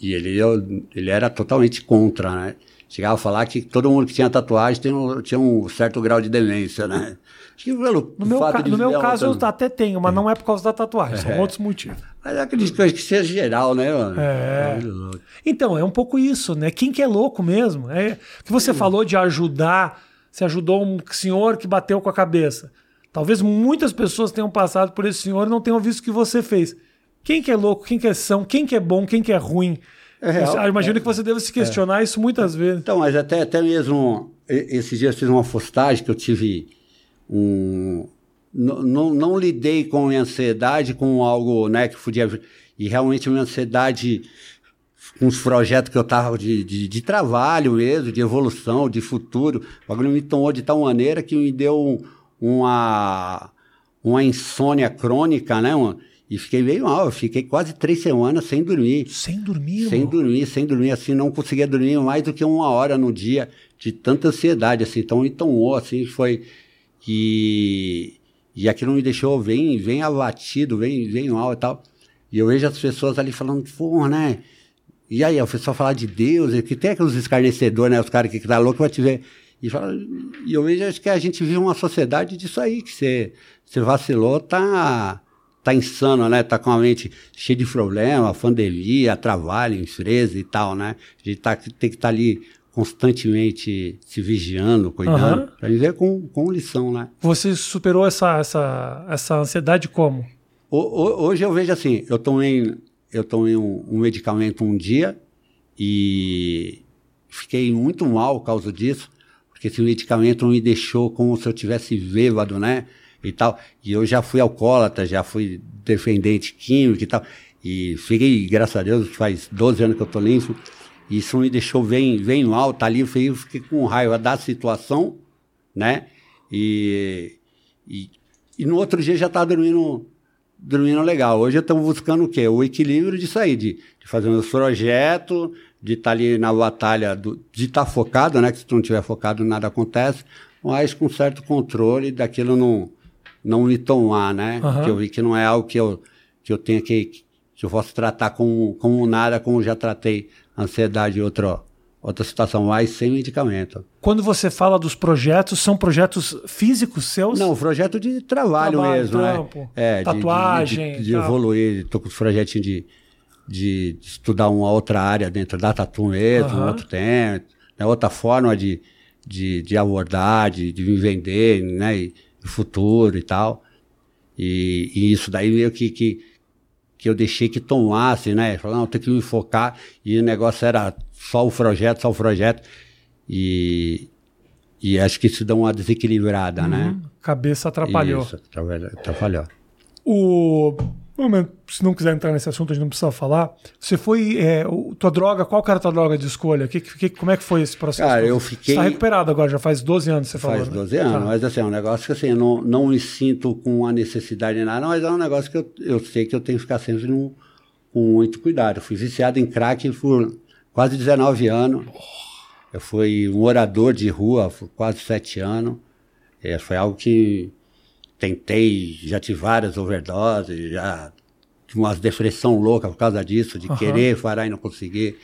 e ele, eu, ele era totalmente contra, né? Chegava a falar que todo mundo que tinha tatuagem tinha um, tinha um certo grau de demência, né? Que pelo no meu, ca no meu caso eu até tenho, mas não é por causa da tatuagem, é. são outros motivos. Mas eu acredito que seja geral, né, mano? É. Então, é um pouco isso, né? Quem que é louco mesmo? É que você falou de ajudar, você ajudou um senhor que bateu com a cabeça. Talvez muitas pessoas tenham passado por esse senhor e não tenham visto o que você fez. Quem que é louco, quem que é são, quem que é bom, quem que é ruim? É eu imagino é, que você deve se questionar é. isso muitas vezes. Então, mas até, até mesmo esses dias fiz uma postagem que eu tive um. Não, não, não lidei com ansiedade com algo né, que podia. E realmente a minha ansiedade com os projetos que eu tava de, de, de, trabalho mesmo, de evolução, de futuro. O bagulho me tomou de tal maneira que me deu uma, uma insônia crônica, né? Uma, e fiquei meio mal, eu fiquei quase três semanas sem dormir. Sem dormir, Sem dormir, sem dormir, assim, não conseguia dormir mais do que uma hora no dia, de tanta ansiedade, assim, então me tomou, assim, foi... E, e aquilo me deixou bem, bem abatido, bem, bem mal e tal. E eu vejo as pessoas ali falando, pô, né? E aí, o pessoal falar de Deus, que tem aqueles escarnecedores, né? Os caras que, que tá louco vai te ver. E, fala, e eu vejo acho que a gente vive uma sociedade disso aí, que você, você vacilou, tá tá insano, né? Tá com a mente cheia de problema, pandemia, trabalho, empresa e tal, né? A gente tá, tem que estar tá ali constantemente se vigiando, cuidando, uhum. para viver com, com lição, né? Você superou essa, essa, essa ansiedade como? O, o, hoje eu vejo assim, eu tomei, eu tomei um, um medicamento um dia e fiquei muito mal por causa disso, porque esse medicamento me deixou como se eu tivesse bêbado, né? e tal. E eu já fui alcoólatra, já fui defendente químico e tal. E fiquei, graças a Deus, faz 12 anos que eu tô limpo. Isso me deixou bem, bem mal, tá ali, eu fiquei com raiva da situação, né? E, e, e no outro dia já estava dormindo dormindo legal. Hoje eu estou buscando o quê? O equilíbrio disso aí, de, de fazer meus projetos, de estar tá ali na batalha, do, de estar tá focado, né? Que se tu não estiver focado, nada acontece, mas com certo controle daquilo não, não me tomar, né? Uhum. Que eu vi que não é algo que eu, que eu tenha que, que eu posso tratar como, como nada, como já tratei ansiedade e outra, outra situação, mas sem medicamento. Quando você fala dos projetos, são projetos físicos seus? Não, projeto de trabalho, trabalho mesmo, né? trampo, né? É, tatuagem. De, de, de, de evoluir, estou com os projetinhos de, de, estudar uma outra área dentro da tatu mesmo, uhum. um outro tempo, né? outra forma de, de, de abordar, de, de me vender, né? E, futuro e tal. E, e isso daí meio que, que, que eu deixei que tomasse, né? Falei, não, tem que me focar. E o negócio era só o projeto, só o projeto. E, e acho que isso dá uma desequilibrada, né? uhum. né? Cabeça atrapalhou. Isso, atrapalhou. O se não quiser entrar nesse assunto, a gente não precisa falar. Você foi. É, tua droga, qual era a tua droga de escolha? Que, que, como é que foi esse processo? Cara, eu fiquei. Você está recuperado agora, já faz 12 anos você falou. Faz 12 né? anos, tá. mas assim, é um negócio que assim, eu não, não me sinto com a necessidade de nada, mas é um negócio que eu, eu sei que eu tenho que ficar sempre no, com muito cuidado. Eu fui viciado em crack por quase 19 anos. Eu fui um orador de rua por quase 7 anos. É, foi algo que tentei, já tive várias overdoses, já tive uma depressão louca por causa disso, de uhum. querer parar e não conseguir.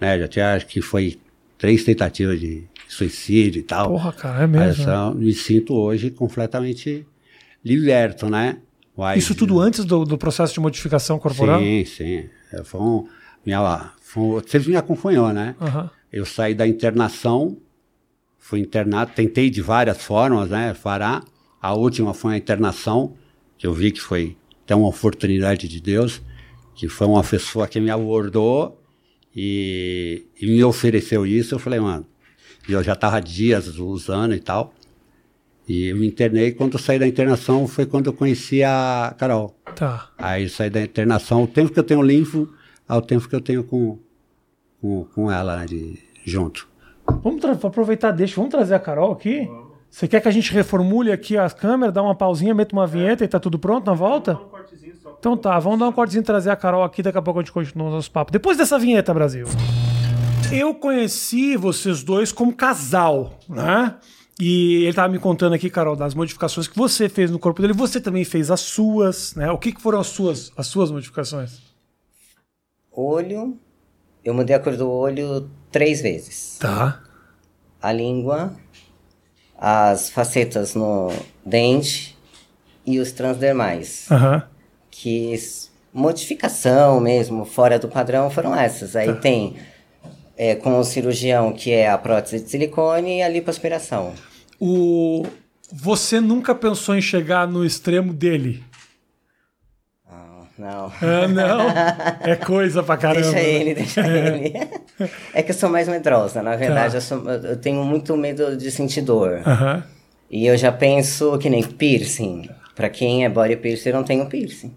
Né? Já tinha, acho que foi três tentativas de suicídio e tal. Porra, cara, é mesmo. Mas, me sinto hoje completamente liberto, né? Mas, Isso tudo antes do, do, processo de modificação corporal? Sim, sim. É, foi um, minha, foi, sempre me acompanhou, né? Uhum. Eu saí da internação, fui internado, tentei de várias formas, né? Parar. A última foi a internação, que eu vi que foi até uma oportunidade de Deus, que foi uma pessoa que me abordou e, e me ofereceu isso. Eu falei, mano, eu já estava dias usando e tal. E eu me internei. Quando eu saí da internação foi quando eu conheci a Carol. Tá. Aí eu saí da internação. O tempo que eu tenho linfo ao tempo que eu tenho com, com, com ela né, de, junto. Vamos aproveitar, deixa. Vamos trazer a Carol aqui? Vamos. Você quer que a gente reformule aqui a câmera, dá uma pausinha, meta uma vinheta e tá tudo pronto na volta? Então tá, vamos dar um cortezinho trazer a Carol aqui, daqui a pouco a gente continua o nosso papo. Depois dessa vinheta, Brasil. Eu conheci vocês dois como casal, né? E ele tava me contando aqui, Carol, das modificações que você fez no corpo dele. Você também fez as suas, né? O que, que foram as suas, as suas modificações? Olho. Eu mudei a cor do olho três vezes. Tá. A língua as facetas no dente e os transdermais. Uhum. Que modificação mesmo, fora do padrão, foram essas. Aí tá. tem é, com o cirurgião, que é a prótese de silicone e a lipoaspiração. O... Você nunca pensou em chegar no extremo dele? Não. Ah, não? É coisa pra caramba. Deixa ele, deixa ele. É que eu sou mais medrosa, na verdade. Tá. Eu, sou, eu, tenho muito medo de sentir dor. Uhum. E eu já penso que nem piercing. Pra quem é body piercing, eu não tenho piercing.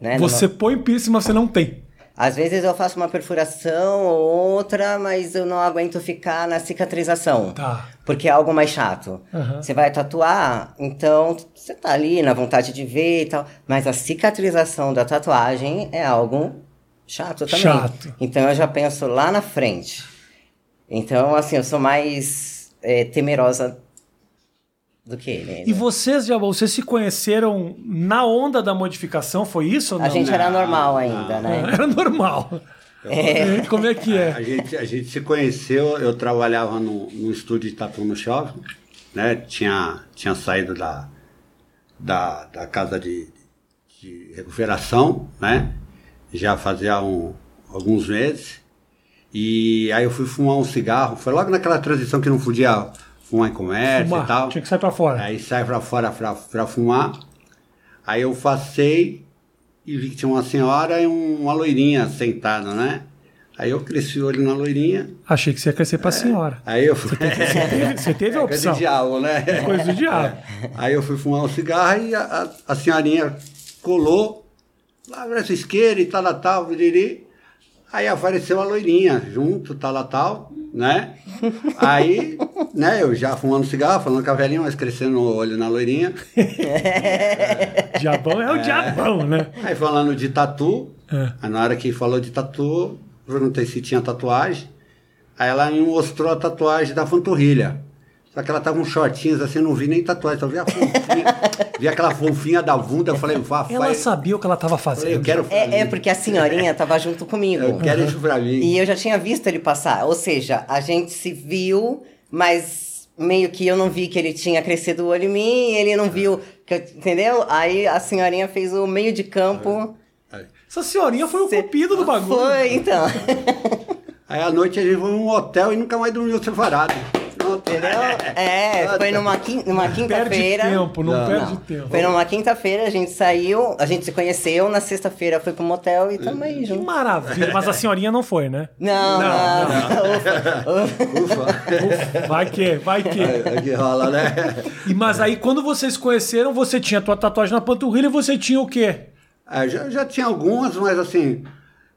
Né? Você não... põe piercing, mas você não tem. Às vezes eu faço uma perfuração ou outra, mas eu não aguento ficar na cicatrização. Tá. Porque é algo mais chato. Uhum. Você vai tatuar, então você tá ali na vontade de ver e tal. Mas a cicatrização da tatuagem é algo chato também. Chato. Então eu já penso lá na frente. Então, assim, eu sou mais é, temerosa do que ele. Né? E vocês, já vocês se conheceram na onda da modificação, foi isso? A gente era normal ainda, né? Era normal. É. Como é que é? A gente, a gente se conheceu, eu trabalhava no, no estúdio de tatu no shopping, né? Tinha, tinha saído da, da, da casa de, de recuperação, né? Já fazia um, alguns meses. E aí eu fui fumar um cigarro. Foi logo naquela transição que não podia fumar em comércio fumar. e tal. Tinha que sair pra fora. Aí sai pra fora pra, pra fumar. Aí eu passei e vi que tinha uma senhora e uma loirinha sentada, né? Aí eu cresci o olho na loirinha. Achei que você ia crescer pra é. senhora. Aí eu fui. Você teve, você teve, você teve a opção. É coisa de diabo, né? É coisa do diabo. É. Aí eu fui fumar um cigarro e a, a, a senhorinha colou lá pra essa esquerda e tal, tal, viriri. Aí apareceu a loirinha junto, tal, tal. Né? Aí, né, eu já fumando cigarro, falando com a velhinha, mas crescendo o olho na loirinha. diabão é o diabão, né? Aí falando de tatu, É. aí na hora que falou de tatu, perguntei se tinha tatuagem. Aí ela me mostrou a tatuagem da panturrilha. Só que ela tava com shortinhos assim, não vi nem tatuagem, só vi a. vi aquela fofinha da bunda, eu falei, vá, Ela sabia o que ela estava Falei, eu fazendo. quero. É, é porque a senhorinha tava junto comigo. Eu quero isso pra mim. E eu já tinha visto ele passar. Ou seja, a gente se viu, mas meio que eu não vi que ele tinha crescido o olho em mim, ele não viu, que eu- entendeu? Aí a senhorinha fez o meio de campo. Essa senhorinha foi o cupido do bagulho. Foi, então. Aí à noite a gente foi num hotel e nunca mais dormiu separado. Entendeu? É, foi numa, quin- numa Perde quinta-feira. tempo, não, Não, perde Não, tempo. Foi numa quinta-feira, a gente saiu, a gente se conheceu, na sexta-feira foi pro motel e tamo aí Que junto. maravilha. Mas a senhorinha não foi, né? Não, Não, não, Ufa, ufa. Ufa. Vai que, vai que. É que rola, né? E, mas aí, quando vocês se conheceram, você tinha a tua tatuagem na panturrilha e você tinha o quê? Ah, já, já tinha algumas, mas assim.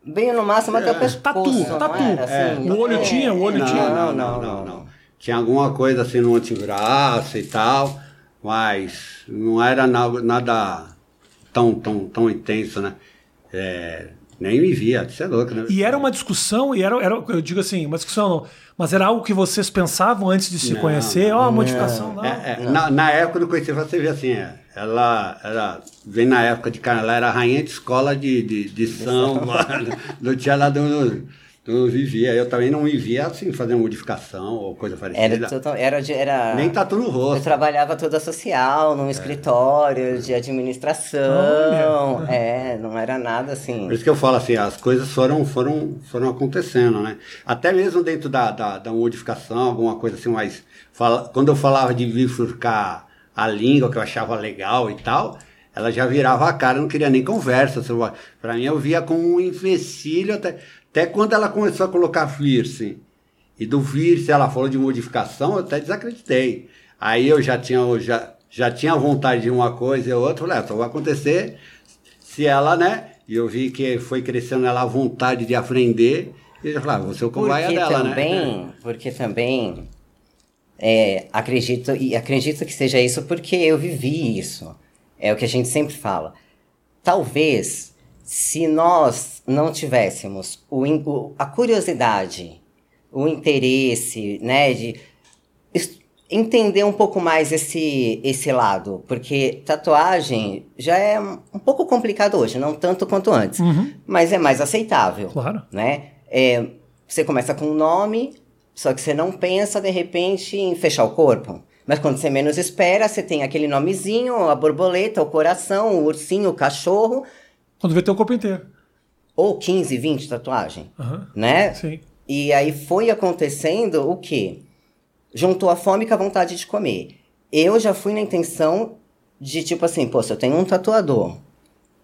Bem no máximo até o pescoço. Tatu, tatu. era, assim? O olho É. tinha, o olho não, tinha. Não, não, não, não. Tinha alguma coisa assim no antebraço e tal, mas não era na- nada tão, tão, tão intenso, né? É, nem me via, isso é louco, né? E era uma discussão, e era, era, eu digo assim, uma discussão não, mas era algo que vocês pensavam antes de se Não, conhecer? Ó, a modificação, não. É, é, na, na época do conheci, você vê assim, é, ela era, vem na época de cara, ela era rainha de escola de, de, de samba, não tinha nada, não, não vivia. Eu também não me via assim, fazendo modificação ou coisa parecida. Era, total, era, era... Nem tatu no Eu rosto. trabalhava toda social, num escritório de administração. Olha. É, não era nada assim. Por isso que eu falo assim, as coisas foram, foram, foram acontecendo, né? Até mesmo dentro da, da, da modificação, alguma coisa assim, mas fala, quando eu falava de bifurcar a língua, que eu achava legal e tal, ela já virava a cara, não queria nem conversa. Para mim, eu via como um empecilho, até, até quando ela começou a colocar piercing. E do piercing, ela falou de modificação, eu até desacreditei. Aí eu já tinha, eu já, já tinha vontade de uma coisa e outra, falei, ah, só vai acontecer se ela, né? E eu vi que foi crescendo ela a vontade de aprender. E eu falei, ah, você é o cobaia Porque dela, também, né? porque também é, acredito e acredito que seja isso porque eu vivi isso. É o que a gente sempre fala. Talvez se nós não tivéssemos o, o- a curiosidade, o interesse, né, de entender um pouco mais esse, esse lado, porque tatuagem já é um pouco complicado hoje, não tanto quanto antes, mas é mais aceitável Claro. né? É, você começa com um nome, só que você não pensa de repente em fechar o corpo. Mas quando você menos espera, você tem aquele nomezinho, a borboleta, o coração, o ursinho, o cachorro, Quando vê teu corpo inteiro. ou 15, 20 tatuagem, Aham. né? Sim. E aí foi acontecendo o quê? Juntou a fome com a vontade de comer. Eu já fui na intenção de tipo assim, pô, se eu tenho um tatuador,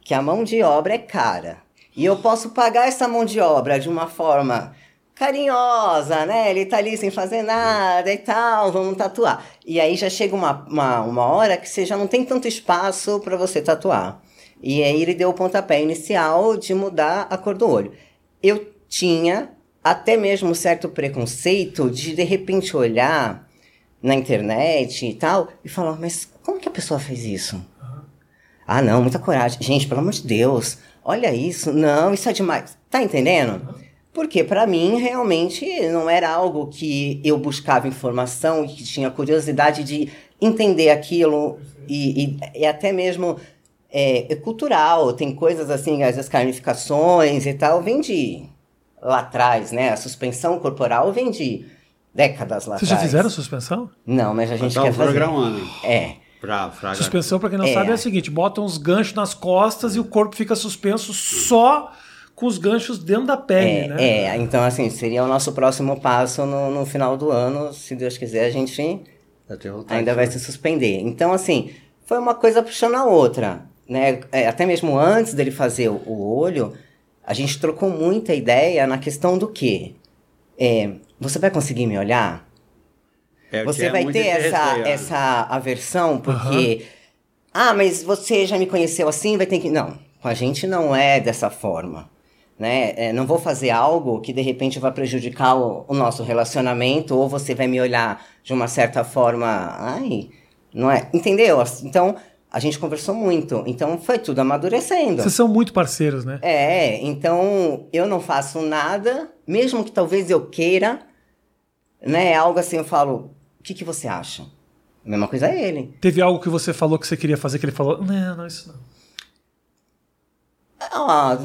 que a mão de obra é cara, e eu posso pagar essa mão de obra de uma forma carinhosa, né? Ele tá ali sem fazer nada e tal, vamos tatuar. E aí já chega uma, uma, uma hora que você já não tem tanto espaço para você tatuar. E aí ele deu o pontapé inicial de mudar a cor do olho. Eu tinha até mesmo um certo preconceito de de repente olhar na internet e tal e falar, mas como que a pessoa fez isso? Ah, não, muita coragem. Gente, pelo amor de Deus, olha isso. Não, isso é demais. Tá entendendo? Porque pra mim realmente não era algo que eu buscava informação e que tinha curiosidade de entender aquilo e, e, e até mesmo é, é cultural. Tem coisas assim, às vezes carnificações e tal, vem de lá atrás, né? A suspensão corporal vem de décadas lá Vocês já atrás. fizeram suspensão? Não, mas a gente quer fazer. programando. É. Pra, pra Suspensão, pra quem não É. sabe, é o seguinte: botam uns ganchos nas costas e o corpo fica suspenso só com os ganchos dentro da pele, É, né? é, então assim, seria o nosso próximo passo no, no final do ano, se Deus quiser, a gente ainda vai se suspender. Então, assim, foi uma coisa puxando a outra, né? É, até mesmo antes dele fazer o, olho, a gente trocou muita ideia na questão do quê? É, você vai conseguir me olhar? É, Você tinha vai ter essa, né? essa aversão, porque. Ah, mas você já me conheceu assim, vai ter que. Não, com a gente não é dessa forma. Né? É, não vou fazer algo que de repente vai prejudicar o, o, nosso relacionamento ou você vai me olhar de uma certa forma, ai, não é? Entendeu? Então, a gente conversou muito, então foi tudo amadurecendo. Vocês são muito parceiros, né? É, então eu não faço nada, mesmo que talvez eu queira, né? Algo assim, eu falo, o que, que você acha? A mesma coisa é ele. Teve algo que você falou que você queria fazer que ele falou, não, não, isso não. Ah,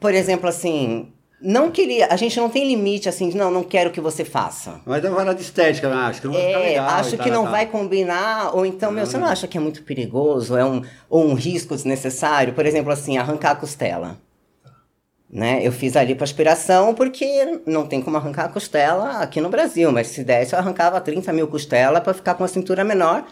por exemplo, assim, não queria. A gente não tem limite assim de não, não quero que você faça. Mas é uma de estética, acho que não vai é, legal. Acho que não tá. vai combinar, ou então, meu, você não acha que é muito perigoso, é um, ou um risco desnecessário? Por exemplo, assim, arrancar a costela. Né? Eu fiz ali para aspiração porque não tem como arrancar a costela aqui no Brasil, mas se desse eu arrancava 30 mil costelas para ficar com a cintura menor,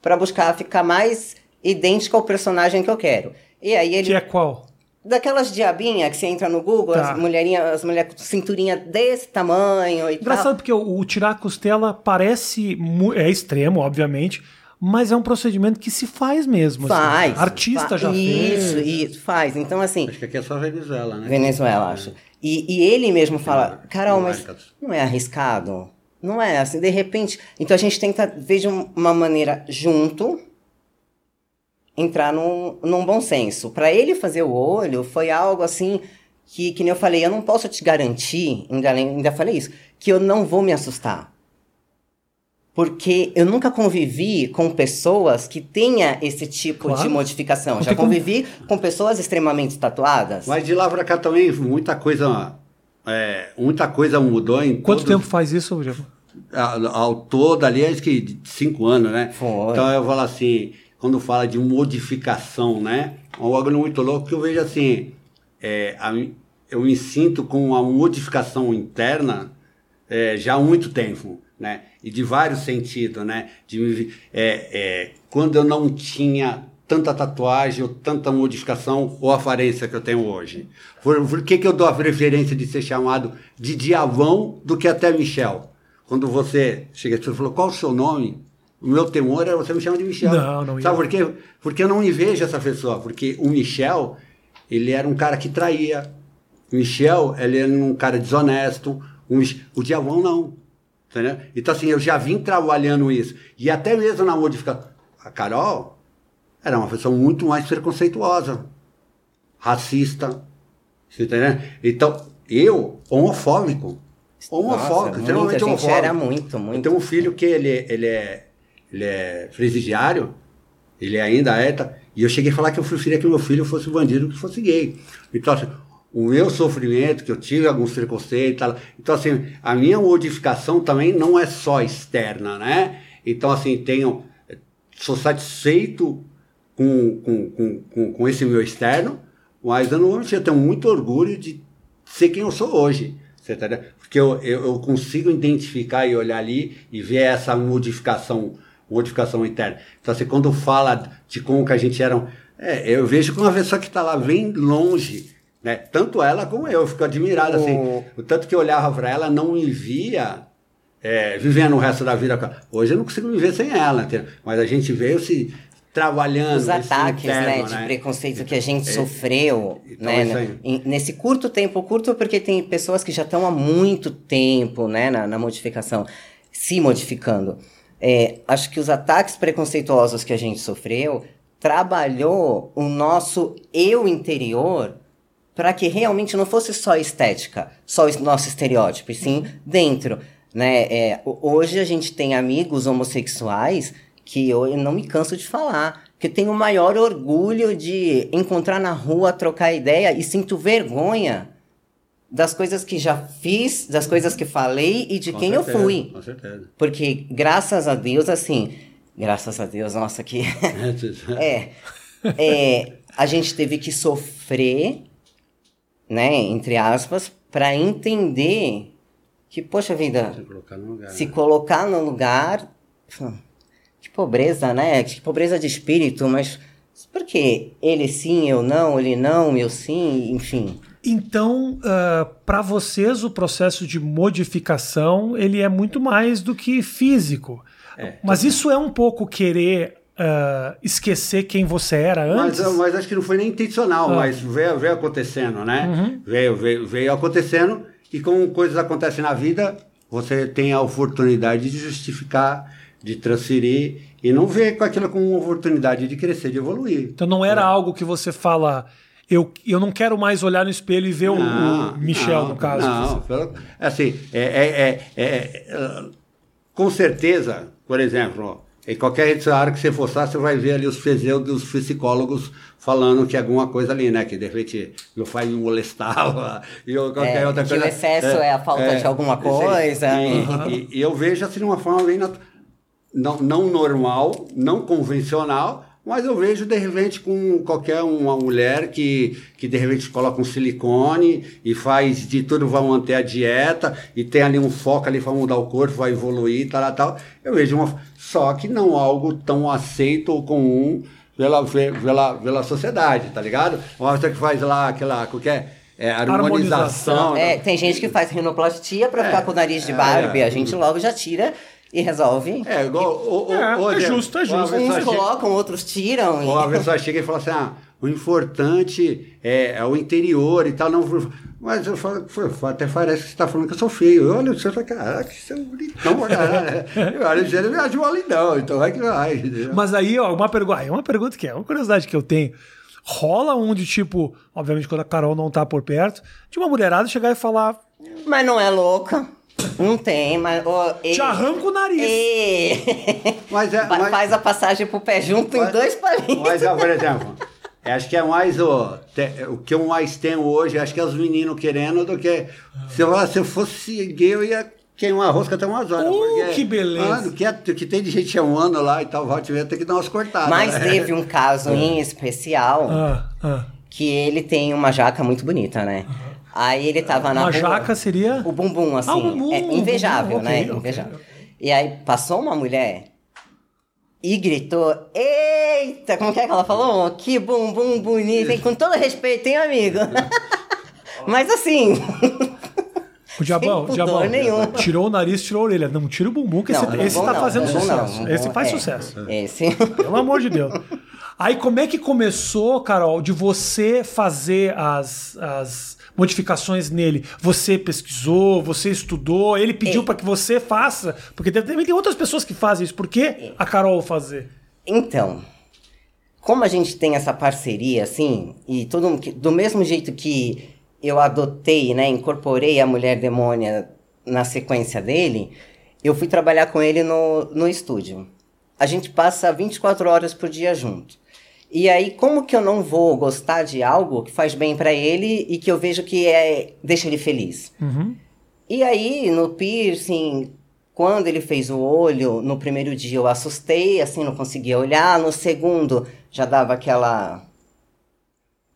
para buscar ficar mais idêntica ao personagem que eu quero. E aí ele. Que é qual? Daquelas diabinhas que você entra no Google, Tá. as mulherinhas, as mulheres com cinturinha desse tamanho e Engraçado tal. porque o, o tirar a costela parece. É extremo, obviamente, mas é um procedimento que se faz mesmo. assim. Faz. Artista fa- já isso, fez. Isso, faz. Então, assim, Acho que aqui é só Venezuela, né? Venezuela, acho. E, e ele mesmo fala, Carol, mas não é arriscado? Não é, assim, de repente... Então a gente tenta ver de um- uma maneira junto, entrar num, num bom senso. Para ele fazer o olho, foi algo assim que, que nem eu falei, eu não posso te garantir, ainda, ainda falei isso, que eu não vou me assustar. Porque eu nunca convivi com pessoas que tenha esse tipo Claro. de modificação. Não Já como- convivi com pessoas extremamente tatuadas. Mas de lá pra cá também, muita coisa. é, muita coisa mudou em Quanto todos- tempo faz isso, Diego? ao, ao todo ali, acho que de cinco anos, né? Foi. Então eu falo assim, quando fala de modificação, né? É um órgão muito louco que eu vejo assim, é, a eu me sinto com uma modificação interna é, já há muito tempo, né? E de vários sentidos, né? De, é, é, quando eu não tinha tanta tatuagem ou tanta modificação ou aparência que eu tenho hoje. Por, por que, que eu dou a preferência de ser chamado de Diavão do que até Michel? Quando você chega e falou, qual o seu nome? O meu temor era você me chama de Michel. Não, não ia. Sabe por quê? Porque eu não me vejo essa pessoa. Porque o Michel, ele era um cara que traía. O Michel, ele era um cara desonesto. O, Mich- o Diavão, não. Entendeu? Então, assim, eu já vim trabalhando isso. E até mesmo na modificação. A Carol era uma pessoa muito mais preconceituosa, racista. Você entendeu? Então, eu, homofóbico. Homofóbico, Nossa, extremamente homofóbico. era muito, muito. Eu tenho um filho que ele, ele, é, ele é presidiário, ele ainda é, tá? e eu cheguei a falar que eu preferia que meu filho fosse bandido que fosse gay. Então, assim, o meu sofrimento, que eu tive alguns preconceitos, tal. então, assim, a minha modificação também não é só externa, né? Então, assim, tenho, sou satisfeito com, com, com, com, esse meu externo, mas eu não vou eu tenho muito orgulho de ser quem eu sou hoje. Porque eu, eu, eu consigo identificar e olhar ali e ver essa modificação, modificação interna. Então, assim, quando fala de como que a gente era. um- É, eu vejo que uma pessoa que está lá bem longe, né? Tanto ela como eu, eu fico admirado, assim. O- tanto que eu olhava para ela, não me via é, vivendo o resto da vida. Hoje eu não consigo viver sem ela, entendeu? Mas a gente veio se trabalhando. Os ataques, interno, né, de preconceito que a gente sofreu, então né, nesse curto tempo, curto porque tem pessoas que já estão há muito tempo, né, na, na modificação, se modificando. É, acho que os ataques preconceituosos que a gente sofreu trabalhou o nosso eu interior para que realmente não fosse só estética, só o nosso estereótipo, e sim dentro. Né? É, ho- hoje a gente tem amigos homossexuais que eu não me canso de falar, que eu tenho o maior orgulho de encontrar na rua, trocar ideia e sinto vergonha das coisas que já fiz, das coisas que falei e de Com quem certeza, eu fui. Com certeza. Porque graças a Deus, assim, graças a Deus, nossa, que. É, é, a gente teve que sofrer, né, entre aspas, para entender que, poxa vida, Se colocar no lugar. se né? colocar no lugar. Que pobreza, né? Que pobreza de espírito, mas por que ele sim, eu não, ele não, eu sim, enfim. Então, para vocês, o processo de modificação ele é muito mais do que físico. É, Mas isso é um pouco querer ah, esquecer quem você era antes? Mas, mas acho que não foi nem intencional, Ah. mas veio, veio acontecendo, né? Uhum. Veio, veio, veio acontecendo, e como coisas acontecem na vida, você tem a oportunidade de justificar, de transferir, e não ver com aquilo como uma oportunidade de crescer, de evoluir. Então não era algo que você fala. Eu, eu não quero mais olhar no espelho e ver o- Não, o, Michel, não, no caso. Não, pelo- assim, é, é- é- é- é, com certeza, por exemplo, em qualquer rede social que você forçar, você vai ver ali os pseudos psicólogos falando que alguma coisa ali, né? Que de repente meu pai me molestava e ou qualquer É, outra que coisa. o excesso é a falta de alguma coisa. E, e- e eu vejo assim de uma forma bem não, não normal, não convencional, mas eu vejo de repente com qualquer uma mulher que, que de repente coloca um silicone e faz de tudo para manter a dieta e tem ali um foco ali para mudar o corpo, vai evoluir, tal, tal. Eu vejo uma. Só que não algo tão aceito ou comum pela, pela, pela sociedade, tá ligado? Uma pessoa que faz lá aquela qualquer é, harmonização. É, tem gente que faz rinoplastia pra ficar com o nariz de Barbie. é. A gente logo já tira e resolve. É, igual. O, o, É, o- é justo, é a justo. Uns chega- colocam, outros tiram. Ou a E... pessoa chega e fala assim: ah, o importante é, é o interior e tal. Não, mas eu falo, "Pô, até parece que você está falando que eu sou feio. Eu olho você e falo, caraca, você é bonitão pra caralho. Eu olho você e me acho um lindão, então vai que vai. Mas aí, ó, uma pergunta. Uma pergunta que é uma curiosidade que eu tenho. Rola um de tipo, obviamente, quando a Carol não tá por perto, de uma mulherada chegar e falar: Mas não é louca. Não tem, mas. e- te arranca o nariz. e- Mas é- mas- Faz a passagem pro pé junto em Mas- dois palinhos. Mas, ó, por exemplo, acho que é mais o, te- o que eu mais tenho hoje, acho que é os meninos querendo do que. Se eu, se eu fosse gay, eu ia queimar a rosca até umas horas. Uh, porque, que beleza. Mano, que, é- que tem de gente chamando lá e tal, vai tiver ter que dar umas cortadas. Mas né? teve um caso em especial Ah, ah. que ele tem uma jaca muito bonita, né? Aí ele tava na Uma rua. jaca seria. O bumbum, assim. Ah, o bumbum, é invejável, bumbum, né? ok, ok. Invejável. E aí passou uma mulher e gritou: Eita! Como que é que ela falou? Que bumbum bonito? Com todo respeito, hein, amigo? Mas assim. O diabão, diabão. nenhum. Tirou o nariz, tirou a orelha. Não tira o bumbum, que Não, esse, bumbum esse tá não, fazendo bumbum não, sucesso. esse faz é. sucesso. Esse. Pelo amor de Deus. Aí, como é que começou, Carol, de você fazer as, as modificações nele? Você pesquisou, você estudou, ele pediu É. pra que você faça? Porque também tem outras pessoas que fazem isso. Por que a Carol fazer? Então, como a gente tem essa parceria, assim, e todo, do mesmo jeito que eu adotei, né, incorporei a mulher demônia na sequência dele, eu fui trabalhar com ele no, no estúdio. A gente passa 24 horas por dia junto. E aí, como que eu não vou gostar de algo que faz bem pra ele e que eu vejo que é, deixa ele feliz? Uhum. E aí, no piercing, quando ele fez o olho, no primeiro dia eu assustei, assim, não conseguia olhar. No segundo, já dava aquela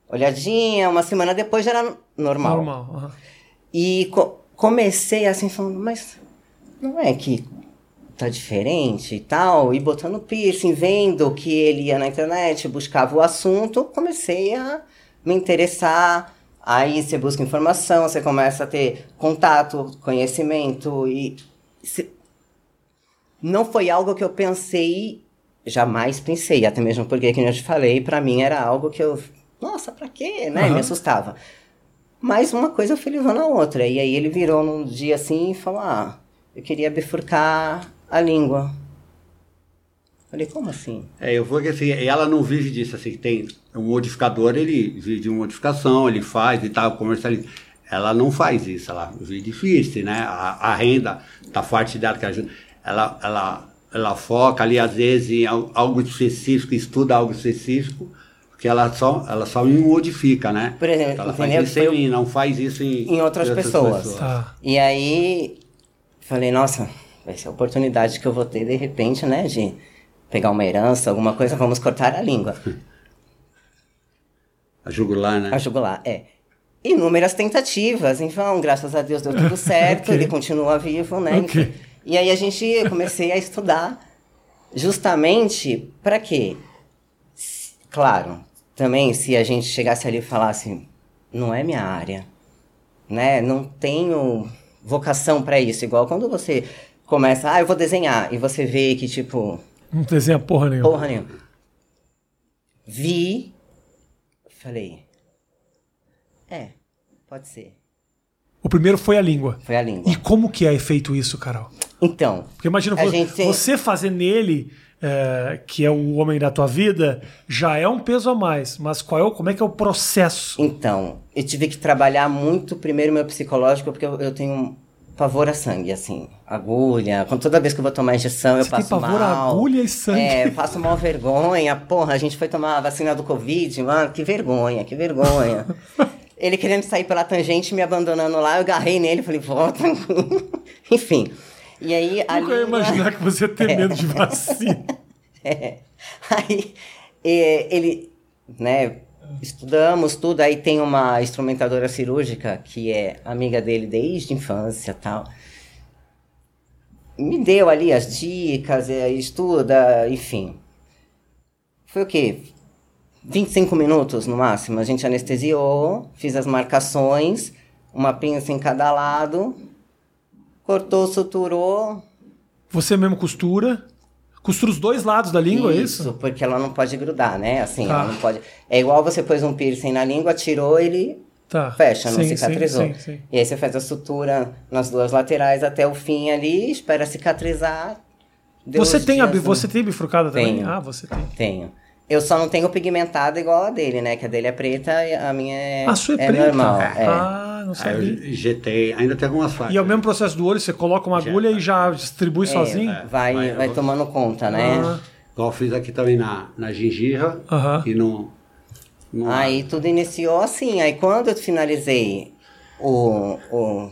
olhadinha. Uma semana depois já era normal. Normal. aham. E co- comecei assim, falando, mas não é que tá diferente e tal? E botando piercing, vendo que ele ia na internet, buscava o assunto, comecei a me interessar. Aí você busca informação, você começa a ter contato, conhecimento e se- não foi algo que eu pensei, jamais pensei, até mesmo porque, como eu te falei, pra mim era algo que eu, nossa, pra quê, né? Aham. Me assustava. Mas uma coisa foi levando a outra. E aí ele virou num dia assim e falou: Ah, eu queria bifurcar a língua. Falei, como assim? É, eu vou que assim, ela não vive disso, assim, tem um modificador, ele vive de uma modificação, ele faz e tal, comercializa. Ela não faz isso, ela vive difícil, né? A, a renda da parte dela que ajuda. Ela, ela, ela foca ali, às vezes, em al- algo específico, estuda algo específico, porque ela só, ela só me modifica, né? Por exemplo, ela faz isso em mim, não faz isso em, Em outras pessoas. Tá. E aí falei, nossa, vai ser a oportunidade que eu vou ter de repente, né? De pegar uma herança, alguma coisa, vamos cortar a língua. A jugular, né? A jugular, é. Inúmeras tentativas, então, graças a Deus deu tudo certo, Ok. ele continua vivo, né? Ok. enfim. E aí a gente comecei a estudar justamente para quê? Claro, também se a gente chegasse ali e falasse, não é minha área, né? Não tenho vocação para isso, igual quando você começa, ah, eu vou desenhar, e você vê que, tipo, Não desenha porra nenhuma. Porra nenhuma. Vi. Falei. É, pode ser. O primeiro foi a língua. Foi a língua. E como que é feito isso, Carol? Então, Porque imagina gente você fazer nele, é, que é o homem da tua vida, já é um peso a mais. Mas qual é o, como é que é o processo? então, eu tive que trabalhar muito primeiro meu psicológico, porque eu, eu tenho pavor a sangue, assim. Agulha. Com toda vez que eu vou tomar injeção, eu Você tem passo pavor a agulha e sangue? É, eu passo mal vergonha. Porra, a gente foi tomar a vacina do Covid, mano, que vergonha, que vergonha. Ele querendo sair pela tangente, me abandonando lá, eu agarrei nele e falei, volta. Enfim. E aí, Nunca ia língua- imaginar que você ia ter medo de vacina. É. Aí é, ele, né, estudamos tudo, aí tem uma instrumentadora cirúrgica que é amiga dele desde infância tal. Me deu ali as dicas, é, estuda, enfim. Foi o quê? 25 minutos no máximo. A gente anestesiou, fiz as marcações, uma pinça em cada lado, cortou, suturou, Você mesmo costura. Costura os dois lados da língua, é isso? porque ela não pode grudar, né? Assim, Tá. ela não pode. É igual você pôs um piercing na língua, tirou, ele Tá. fecha, não Sim, cicatrizou. Sim, sim. E aí você faz a sutura nas duas laterais até o fim ali, espera cicatrizar. Você tem, a, você tem bifurcada também? Tenho. Ah, você tem. Tenho. Eu só não tenho pigmentada igual a dele, né? Que a dele é preta e a minha é, A sua é, é preta? normal. É. Ah, não Aí eu injetei, ainda tem algumas faixas. E é o mesmo processo do olho, você coloca uma agulha e já distribui É, sozinho? vai, Vai, vai, eu- tomando conta, né? Ah. Igual eu fiz aqui também na, na gengiva Aham. e no. no Aí tudo iniciou assim. Aí quando eu finalizei o, o,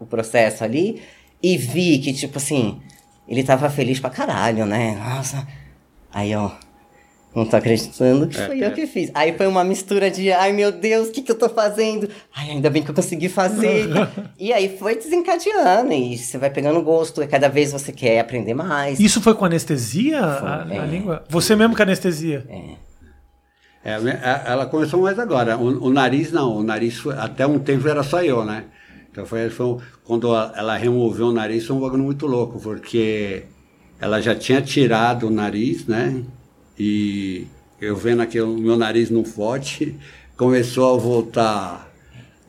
o processo ali e vi que, tipo assim, ele tava feliz pra caralho, né? Nossa. Aí, ó. Não tô acreditando que É, foi é. eu que fiz. Aí foi uma mistura de, ai meu Deus, o que, que eu tô fazendo? Ai, ainda bem que eu consegui fazer. e aí foi desencadeando. E você vai pegando gosto. E cada vez você quer aprender mais. Isso foi com anestesia, a, Foi, a é. língua? Você mesmo com anestesia? É, é, ela começou mais agora. O, o nariz não, o nariz foi- até um tempo era só eu, né? Então foi, foi um- quando a- ela removeu o nariz foi um bagulho muito louco, porque ela já tinha tirado o nariz, né? E eu vendo aqui o meu nariz no forte, começou a voltar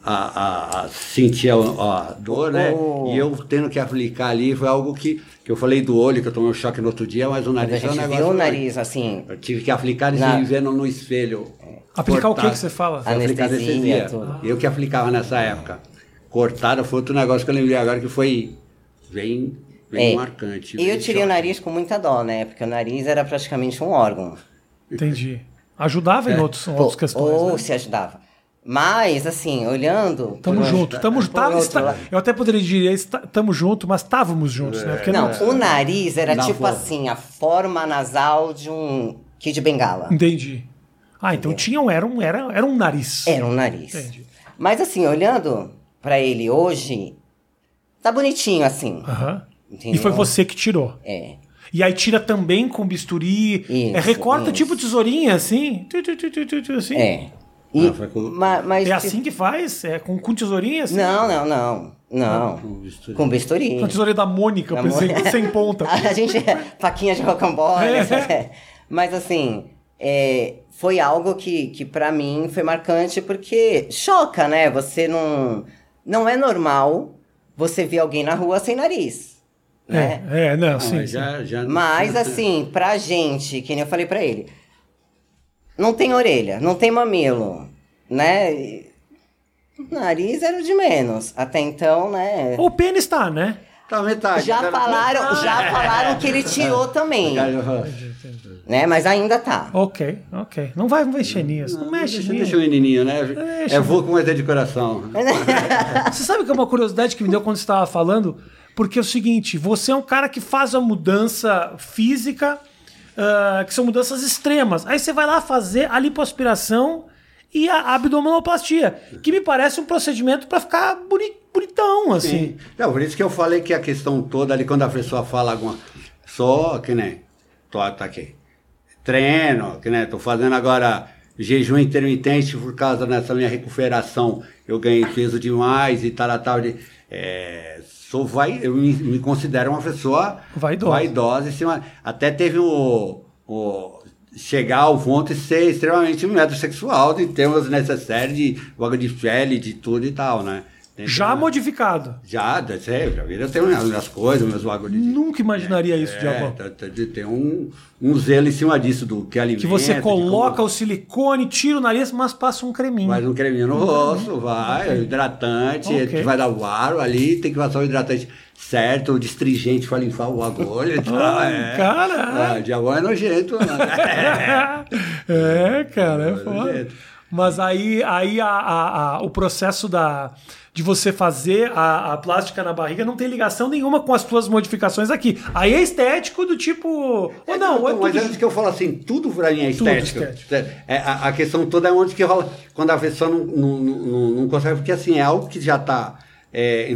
a, a- a sentir a, a dor, né? Oh. E eu tendo que aplicar ali, foi algo que, que eu falei do olho, que eu tomei um choque no outro dia, mas o Quando a nariz é um gente negócio... viu o nariz assim, Eu tive que aplicar isso Na- e vendo no espelho. Aplicar o que que você fala? Aplicar Anestesia, tudo. Eu que aplicava nessa época. Cortada foi outro negócio que eu lembrei agora que foi bem, bem É. marcante. E eu bem tirei o choque. nariz com muita dó, né? Porque o nariz era praticamente um órgão. Entendi. Ajudava em outros, Pô, outras questões. ou né? se ajudava. Mas, assim, olhando. Tamo por- junto, tamo junto. Tá, eu até poderia dizer, está- tamo junto, mas estávamos juntos, né? Porque Não, não, o nariz era Na tipo forma. assim, a forma nasal de um Kid Bengala. Entendi. Ah, então tinha um, era, um, era, era um nariz. Era um nariz. Entendi. Mas, assim, olhando pra ele hoje, tá bonitinho, assim. Aham. E Entendeu? foi você que tirou. É. E aí tira também com bisturi. Isso, é, recorta isso. tipo tesourinha, assim. Tu, tu, tu, tu, tu, tu, assim. É. E, Ah, com- ma- mas, É assim que faz? É com, com tesourinha, assim? Não, não, não. Não. Com bisturi. Com bisturi. Com a tesourinha da Mônica, Da pensei, Mônica. sem ponta. A gente é faquinha de rocambole. É. né? Mas assim, é, foi algo que, que para mim foi marcante porque choca, né? Você não. Não é normal você ver alguém na rua sem nariz. Né? É, é, não, Não, sim. mas sim. já, já Mas assim, pra gente, que nem eu falei pra ele, não tem orelha, não tem mamilo, né? Nariz era o de menos. Até então, né? O pênis tá, né? Tá metade. Já Era- falaram, já falaram que ele tirou também, né? Mas ainda tá. Ok, ok. Não vai mexer nisso. Não, mexe Deixa, nisso. deixa o menininho, né? Deixa. É vulco, mas é de coração. Você sabe que é uma curiosidade que me deu quando você estava falando? Porque é o seguinte, você é um cara que faz a mudança física, ah, que são mudanças extremas. Aí você vai lá fazer a lipoaspiração e a abdominoplastia, que me parece um procedimento para ficar boni- bonitão, assim. Sim. Não, por isso que eu falei que a questão toda ali, quando a pessoa fala alguma. Só que nem. Tô tá aqui. Treino, que nem. Tô fazendo agora jejum intermitente por causa dessa minha recuperação. Eu ganhei peso demais e tal, tal. de- é, sou vai, eu me, me considero uma pessoa Vaidosa. vaidosa em cima. Até teve o, o chegar ao ponto de ser extremamente metrosexual, de ter umas necessárias de vaga de pele, de tudo e tal, né? Tem Já modificado. já, ser, já vira tem as minhas coisas, meus bagulhos. de- Nunca imaginaria isso, é, Diabão. tá- tá- de- tem um, um zelo em cima disso, do que alimenta. Que você coloca como- o silicone, tira o nariz, mas passa um creminho. Faz um creminho no rosto, vai, hidratante, Ok. vai dar o aro ali, tem que passar o hidratante certo, o destringente para limpar o agulha e tal. Ah, é. caralho. Ah, diabão é nojento, né? é, cara, é É, foda. jeito. Mas aí, aí a, a- a- o processo da, de você fazer a, a plástica na barriga não tem ligação nenhuma com as tuas modificações aqui. Aí é estético do tipo. Ou não, é Então, mas tudo- antes que eu falo assim, tudo pra mim é Tudo estético. É, a, a questão toda é onde que rola, quando a pessoa não, não, não, não consegue, porque assim, é algo que já está é,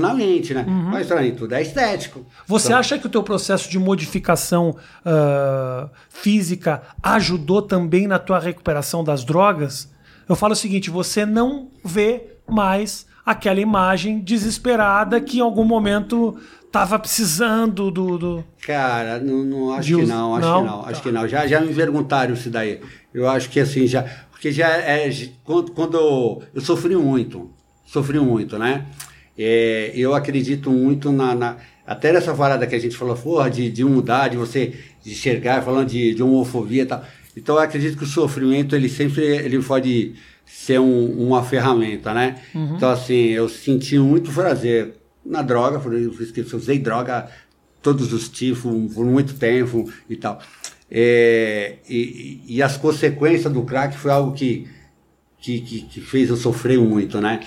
na mente, né? Uhum. Mas pra mim tudo é estético. Você Então, acha que o teu processo de modificação ah, física ajudou também na tua recuperação das drogas? Eu falo o seguinte, você não vê mais aquela imagem desesperada que em algum momento tava precisando do... do... Cara, não, não acho que não, acho não? que não, acho Tá. que não. Já, já me perguntaram isso daí. Eu acho que assim, já. Porque já é. Quando, quando eu, eu sofri muito, sofri muito, né? É, eu acredito muito na, na- Até nessa parada que a gente falou, porra, de, de mudar, de você de enxergar, falando de, de homofobia e tal. Então eu acredito que o sofrimento, ele sempre ele pode ser um- uma ferramenta, né? Então, assim, eu senti muito prazer na droga, por isso que eu usei droga todos os tipos por muito tempo e tal. É, e, e as consequências do crack foi algo que, que, que, que fez eu sofrer muito, né?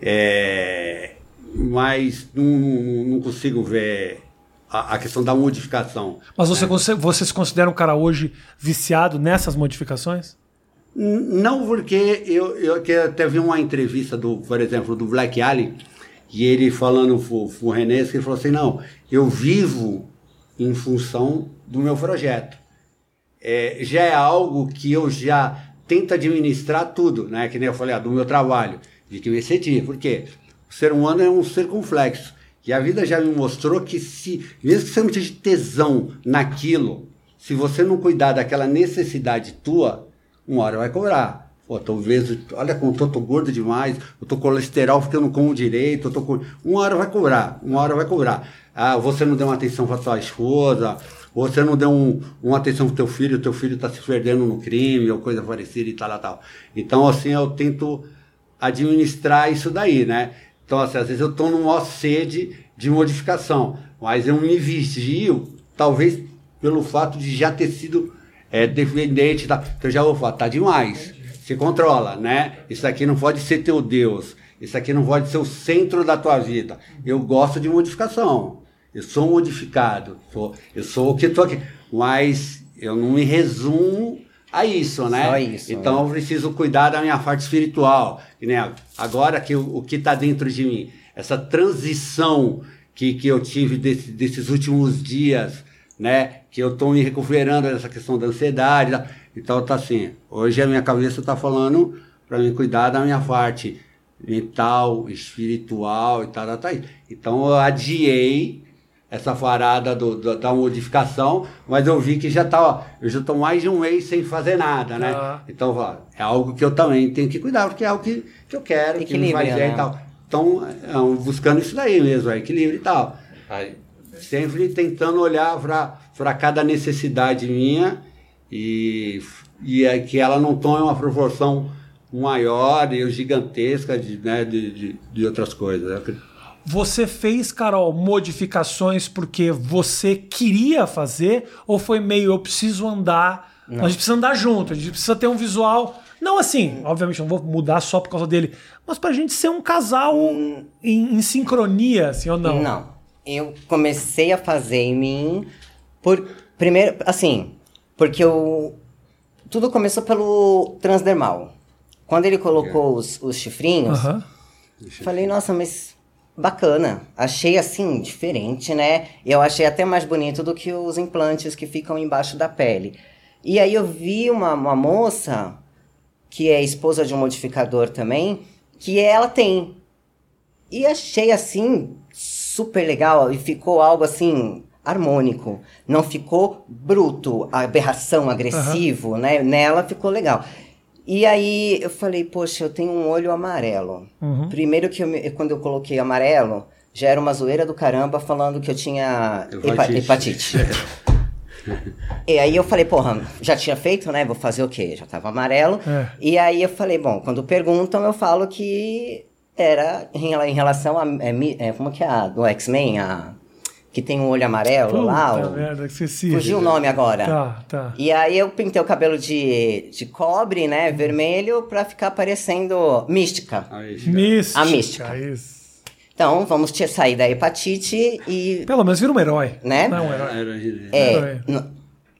É, mas não, não, consigo ver a, a questão da modificação. Mas você, conse- você se considera um cara hoje viciado nessas modificações? Não, porque eu, eu até vi uma entrevista, do, por exemplo, do Black Alien, e ele falando pro René, ele falou assim, não, eu vivo em função do meu projeto. É, já é algo que eu já tento administrar tudo, né? Que nem eu falei, ah, do meu trabalho, de que me excedi. Por quê? O ser humano é um ser complexo. E a vida já me mostrou que se, mesmo que você não esteja tesão naquilo, se você não cuidar daquela necessidade tua, uma hora vai cobrar. Pô, talvez, olha como eu tô, tô gordo demais, eu tô colesterol porque eu não como direito, eu tô com... Uma hora vai cobrar, uma hora vai cobrar. Ah, você não deu uma atenção para tua esposa, você não deu um, uma atenção pro teu filho, teu filho tá se perdendo no crime, ou coisa parecida e tal, tal, tal. Então, assim, eu tento administrar isso daí, né? Então, assim, às vezes eu tô numa sede de modificação, mas eu me vigio, talvez pelo fato de já ter sido é, dependente, que eu já vou falar, tá demais, se controla, né? Isso aqui não pode ser teu Deus, isso aqui não pode ser o centro da tua vida. Eu gosto de modificação, eu sou modificado, eu sou o que tô aqui, mas eu não me resumo a isso, né? Só isso, Então eu preciso cuidar da minha parte espiritual, nem agora que o, o que está dentro de mim, essa transição que, que eu tive desse- desses últimos dias, né? Que eu estou me recuperando dessa questão da ansiedade. tá? Então tá assim, hoje a minha cabeça está falando para me cuidar da minha parte mental, espiritual e tal, tal, tal. Então eu adiei essa parada do, do- da modificação, mas eu vi que já tá, ó, eu já estou mais de um mês sem fazer nada, né? Ah. Então, ó, é algo que eu também tenho que cuidar, porque é algo que, que eu quero, que me faz Equilíbrio, né? e tal. Então, é, buscando isso daí mesmo, é equilíbrio e tal. Aí, sempre tentando olhar para cada necessidade minha e, e é que ela não tome uma proporção maior e gigantesca de, né, de, de, de outras coisas. Você fez, Carol, modificações porque você queria fazer? Ou foi meio, eu preciso andar, a gente precisa andar junto, a gente precisa ter um visual. Não assim, obviamente não vou mudar só por causa dele, mas pra gente ser um casal em, em sincronia, assim, ou não? Não. Eu comecei a fazer em mim por. Primeiro, assim, porque eu. Tudo começou pelo transdermal. Quando ele colocou os, os chifrinhos, Aham. falei, nossa, mas bacana. Achei assim, diferente, né? Eu achei até mais bonito do que os implantes que ficam embaixo da pele. E aí eu vi uma, uma moça, que é esposa de um modificador também, que ela tem. E achei assim super legal e ficou algo assim harmônico. Não ficou bruto, aberração, agressivo, né? Nela ficou legal. E aí eu falei, poxa, eu tenho um olho amarelo. Uhum. Primeiro que eu me- quando eu coloquei amarelo, já era uma zoeira do caramba falando que eu tinha hepa- Hepatite. hepatite. e aí eu falei, porra, já tinha feito, né? Vou fazer o quê? Já tava amarelo. É. E aí eu falei, bom, quando perguntam, eu falo que era em rela- em relação a. é, é, como que é a do X-Men? A, que tem um olho amarelo lá. Puta o- merda, esqueci. fugiu o nome agora. Tá, tá. E aí eu pintei o cabelo de, de cobre, né? Vermelho, pra ficar parecendo mística. Aí, Mística. A mística. Isso. Então, vamos te sair da hepatite e. Pelo menos vira um herói. Né? Não, um herói. Era- É, Herói.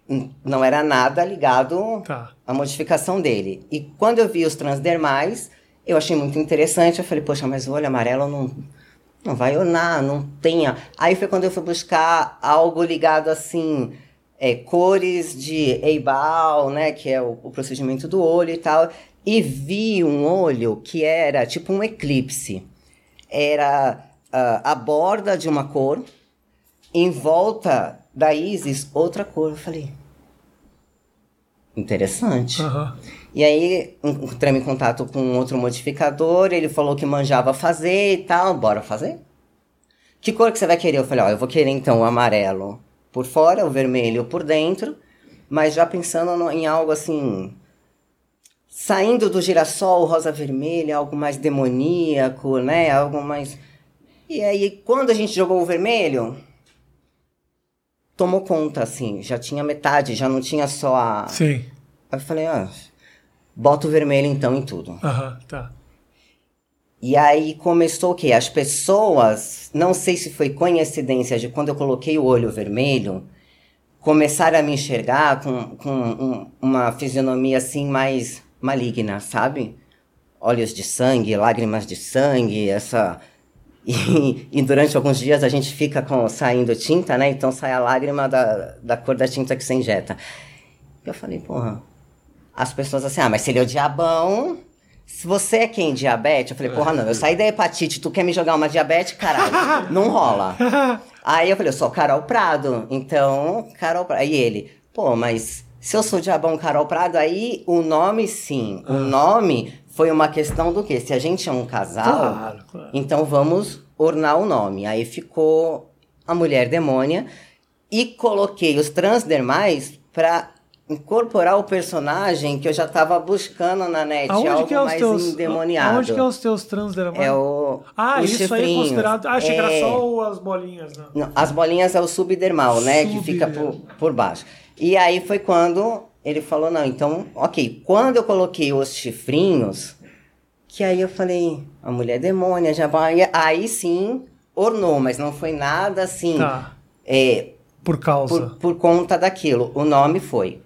n- não era nada ligado Tá. à modificação dele. E quando eu vi os transdermais, eu achei muito interessante. Eu falei, poxa, mas o olho amarelo não, não vai ornar, não tenha. Aí foi quando eu fui buscar algo ligado assim. é, cores de Eibal, né, que é o, o procedimento do olho e tal, e vi um olho que era tipo um eclipse. Era ah, a borda de uma cor, em volta da Isis, outra cor. Eu falei, interessante. Aham. E aí, entramos em contato com outro modificador, ele falou que manjava fazer e tal, bora fazer? Que cor que você vai querer? Eu falei, ó, eu vou querer então o amarelo por fora, o vermelho por dentro, mas já pensando no- em algo assim, saindo do girassol, rosa vermelha, algo mais demoníaco, né? Algo mais... E aí, quando a gente jogou o vermelho, tomou conta, assim, já tinha metade, já não tinha só a... Sim. Aí eu falei, ah, bota o vermelho então em tudo. Aham, tá. E aí começou o quê? As pessoas, não sei se foi coincidência de quando eu coloquei o olho vermelho, começaram a me enxergar com, com um- uma fisionomia assim mais maligna, sabe? Olhos de sangue, lágrimas de sangue, essa. E, e durante alguns dias a gente fica com, saindo tinta, né? Então sai a lágrima da, da cor da tinta que você injeta. Eu falei, porra, as pessoas assim, ah, mas se ele é o diabão, se você é quem, diabetes? Eu falei, porra, não, eu saí da hepatite, tu quer me jogar uma diabetes? Caralho, não rola. Aí eu falei, eu sou Carol Prado, então, Carol Prado. Aí ele, pô, mas se eu sou diabão Carol Prado, aí o nome sim. O nome foi uma questão do quê? Se a gente é um casal, Claro, claro. então vamos ornar o nome. Aí ficou a mulher demônia e coloquei os transdermais pra incorporar o personagem que eu já tava buscando na net, Aonde algo que é os mais teus. endemoniado. Aonde que é os teus transdermais? É o Ah, isso aí é chifrinhos. considerado. Ah, achei que era É. só as bolinhas, né? Não, as bolinhas é o subdermal, né? Que fica por, Subdermal. por baixo. E aí foi quando ele falou, não, então, ok. Quando eu coloquei os chifrinhos, que aí eu falei, a mulher demônia já vai. Aí sim, ornou, mas não foi nada assim, Tá. é, Por causa. por, por conta daquilo. O nome foi.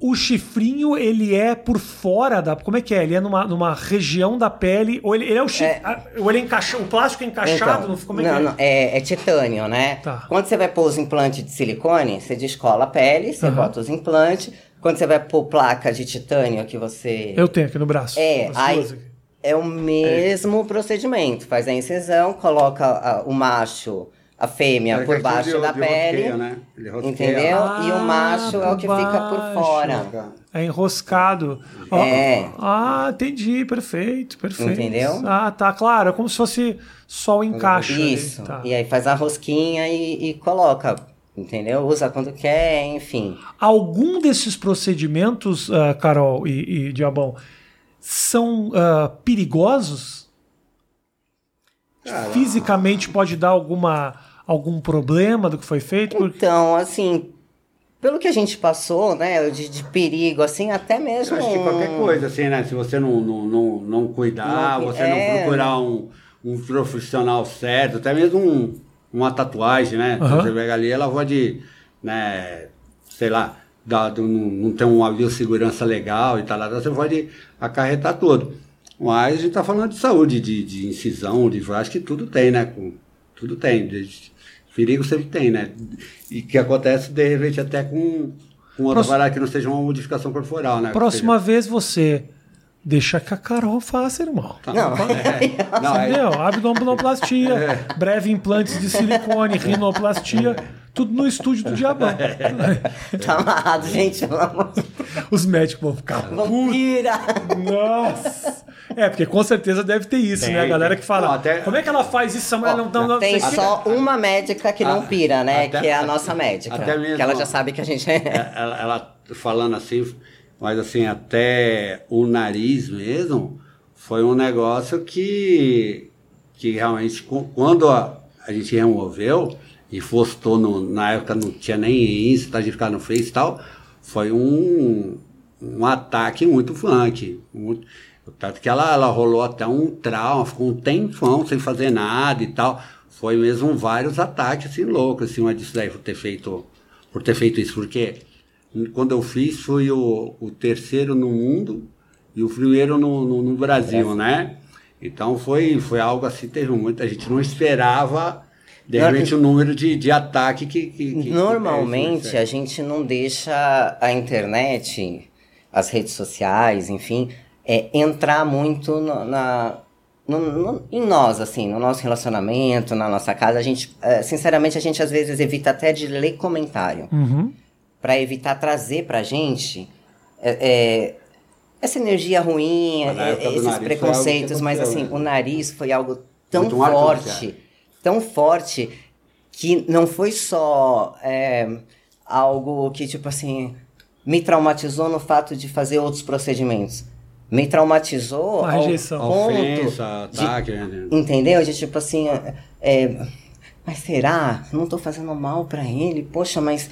O chifrinho, ele é por fora da. Como é que é? Ele é numa, numa região da pele. Ou ele, ele é o chifre. É. Ou ele é encaixa, o plástico é encaixado? Então, como é não, que é? não, é, é titânio, né? Tá. Quando você vai pôr os implantes de silicone, você descola a pele, você Aham. bota os implantes. Quando você vai pôr placa de titânio que você. Eu tenho aqui no braço. É, aí é o mesmo procedimento. Faz a incisão, coloca a- o macho, a fêmea, É por baixo de- da de pele. rosqueia, né? Entendeu? e o Ah, macho é o que por fica por baixo. fora. É enroscado. É. Ah, entendi. Perfeito, perfeito. Entendeu? Ah, tá, claro. É como se fosse só o encaixe. ali, Isso. tá. E aí faz a rosquinha e, e coloca. Entendeu? Usa quando quer, enfim. Algum desses procedimentos, ah, Carol e, e Diabão, são ah, perigosos? Cara, Fisicamente pode dar alguma, algum problema do que foi feito? Porque- Então, assim, pelo que a gente passou, né, de, de perigo, assim, até mesmo. Eu acho que qualquer coisa, assim, né? Se você não, não, não, não cuidar, Não você é. não procurar um, um profissional certo, até mesmo um, uma tatuagem, né? Aham. Você pega ali, ela pode, né, sei lá, dar, do- não, não ter uma biossegurança legal e tal, você pode acarretar tudo. Mas a gente tá falando de saúde, de, de incisão, de acho que tudo tem, né? Com, tudo tem. de- perigo sempre tem, né? E que acontece, de repente, até com, com outra Próximo- parada que não seja uma modificação corporal, né? Próxima vez você Deixa que a Carol faça, irmão. Não, Não, é, Entendeu? Abdominoplastia, breve implantes de silicone, rinoplastia, tudo no estúdio do Diabão. tá amarrado, gente, pelo amor de Os médicos vão ficar. Vampira! Nossa! É, porque com certeza deve ter isso, Tem, né? A galera que fala, Não, até- como é que ela faz isso? Essa mulher não, não, não Tem sei o quê." só uma médica que não Ah, pira, né? até- que é a nossa médica. até mesmo- Que ela já sabe que a gente é. Ela, ela falando assim, mas assim, até o nariz mesmo, foi um negócio que, que realmente, quando a, a gente removeu e postou, no, na época não tinha nem Insta, a gente ficava no Face e tal, foi um, um ataque muito funk. Muito, tanto que ela, ela rolou até um trauma, ficou um tempão sem fazer nada e tal. Foi mesmo vários ataques assim loucos, assim, uma disso daí por ter feito, por ter feito isso, porque quando eu fiz foi o, o terceiro no mundo e o primeiro no, no, no Brasil, né? Então foi, foi algo assim, teve muita gente não esperava de repente o número de, de ataque que, que, que- que Normalmente teve, a gente não deixa a internet, as redes sociais, enfim, é, entrar muito no- na, no- no- em nós, assim, no nosso relacionamento, na nossa casa. A gente, é, sinceramente, a gente às vezes evita até de ler comentário. Uhum. para evitar trazer pra gente é, é, essa energia ruim, é, esses preconceitos, mas assim, né? o nariz foi algo tão Muito forte, tão forte, que não foi só é, algo que, tipo assim, me traumatizou no fato de fazer outros procedimentos. Me traumatizou Uma ao rejeição. ponto Ofensa, de ataque, né? Entendeu? De tipo assim, é, é, mas será? Não tô fazendo mal pra ele? Poxa, mas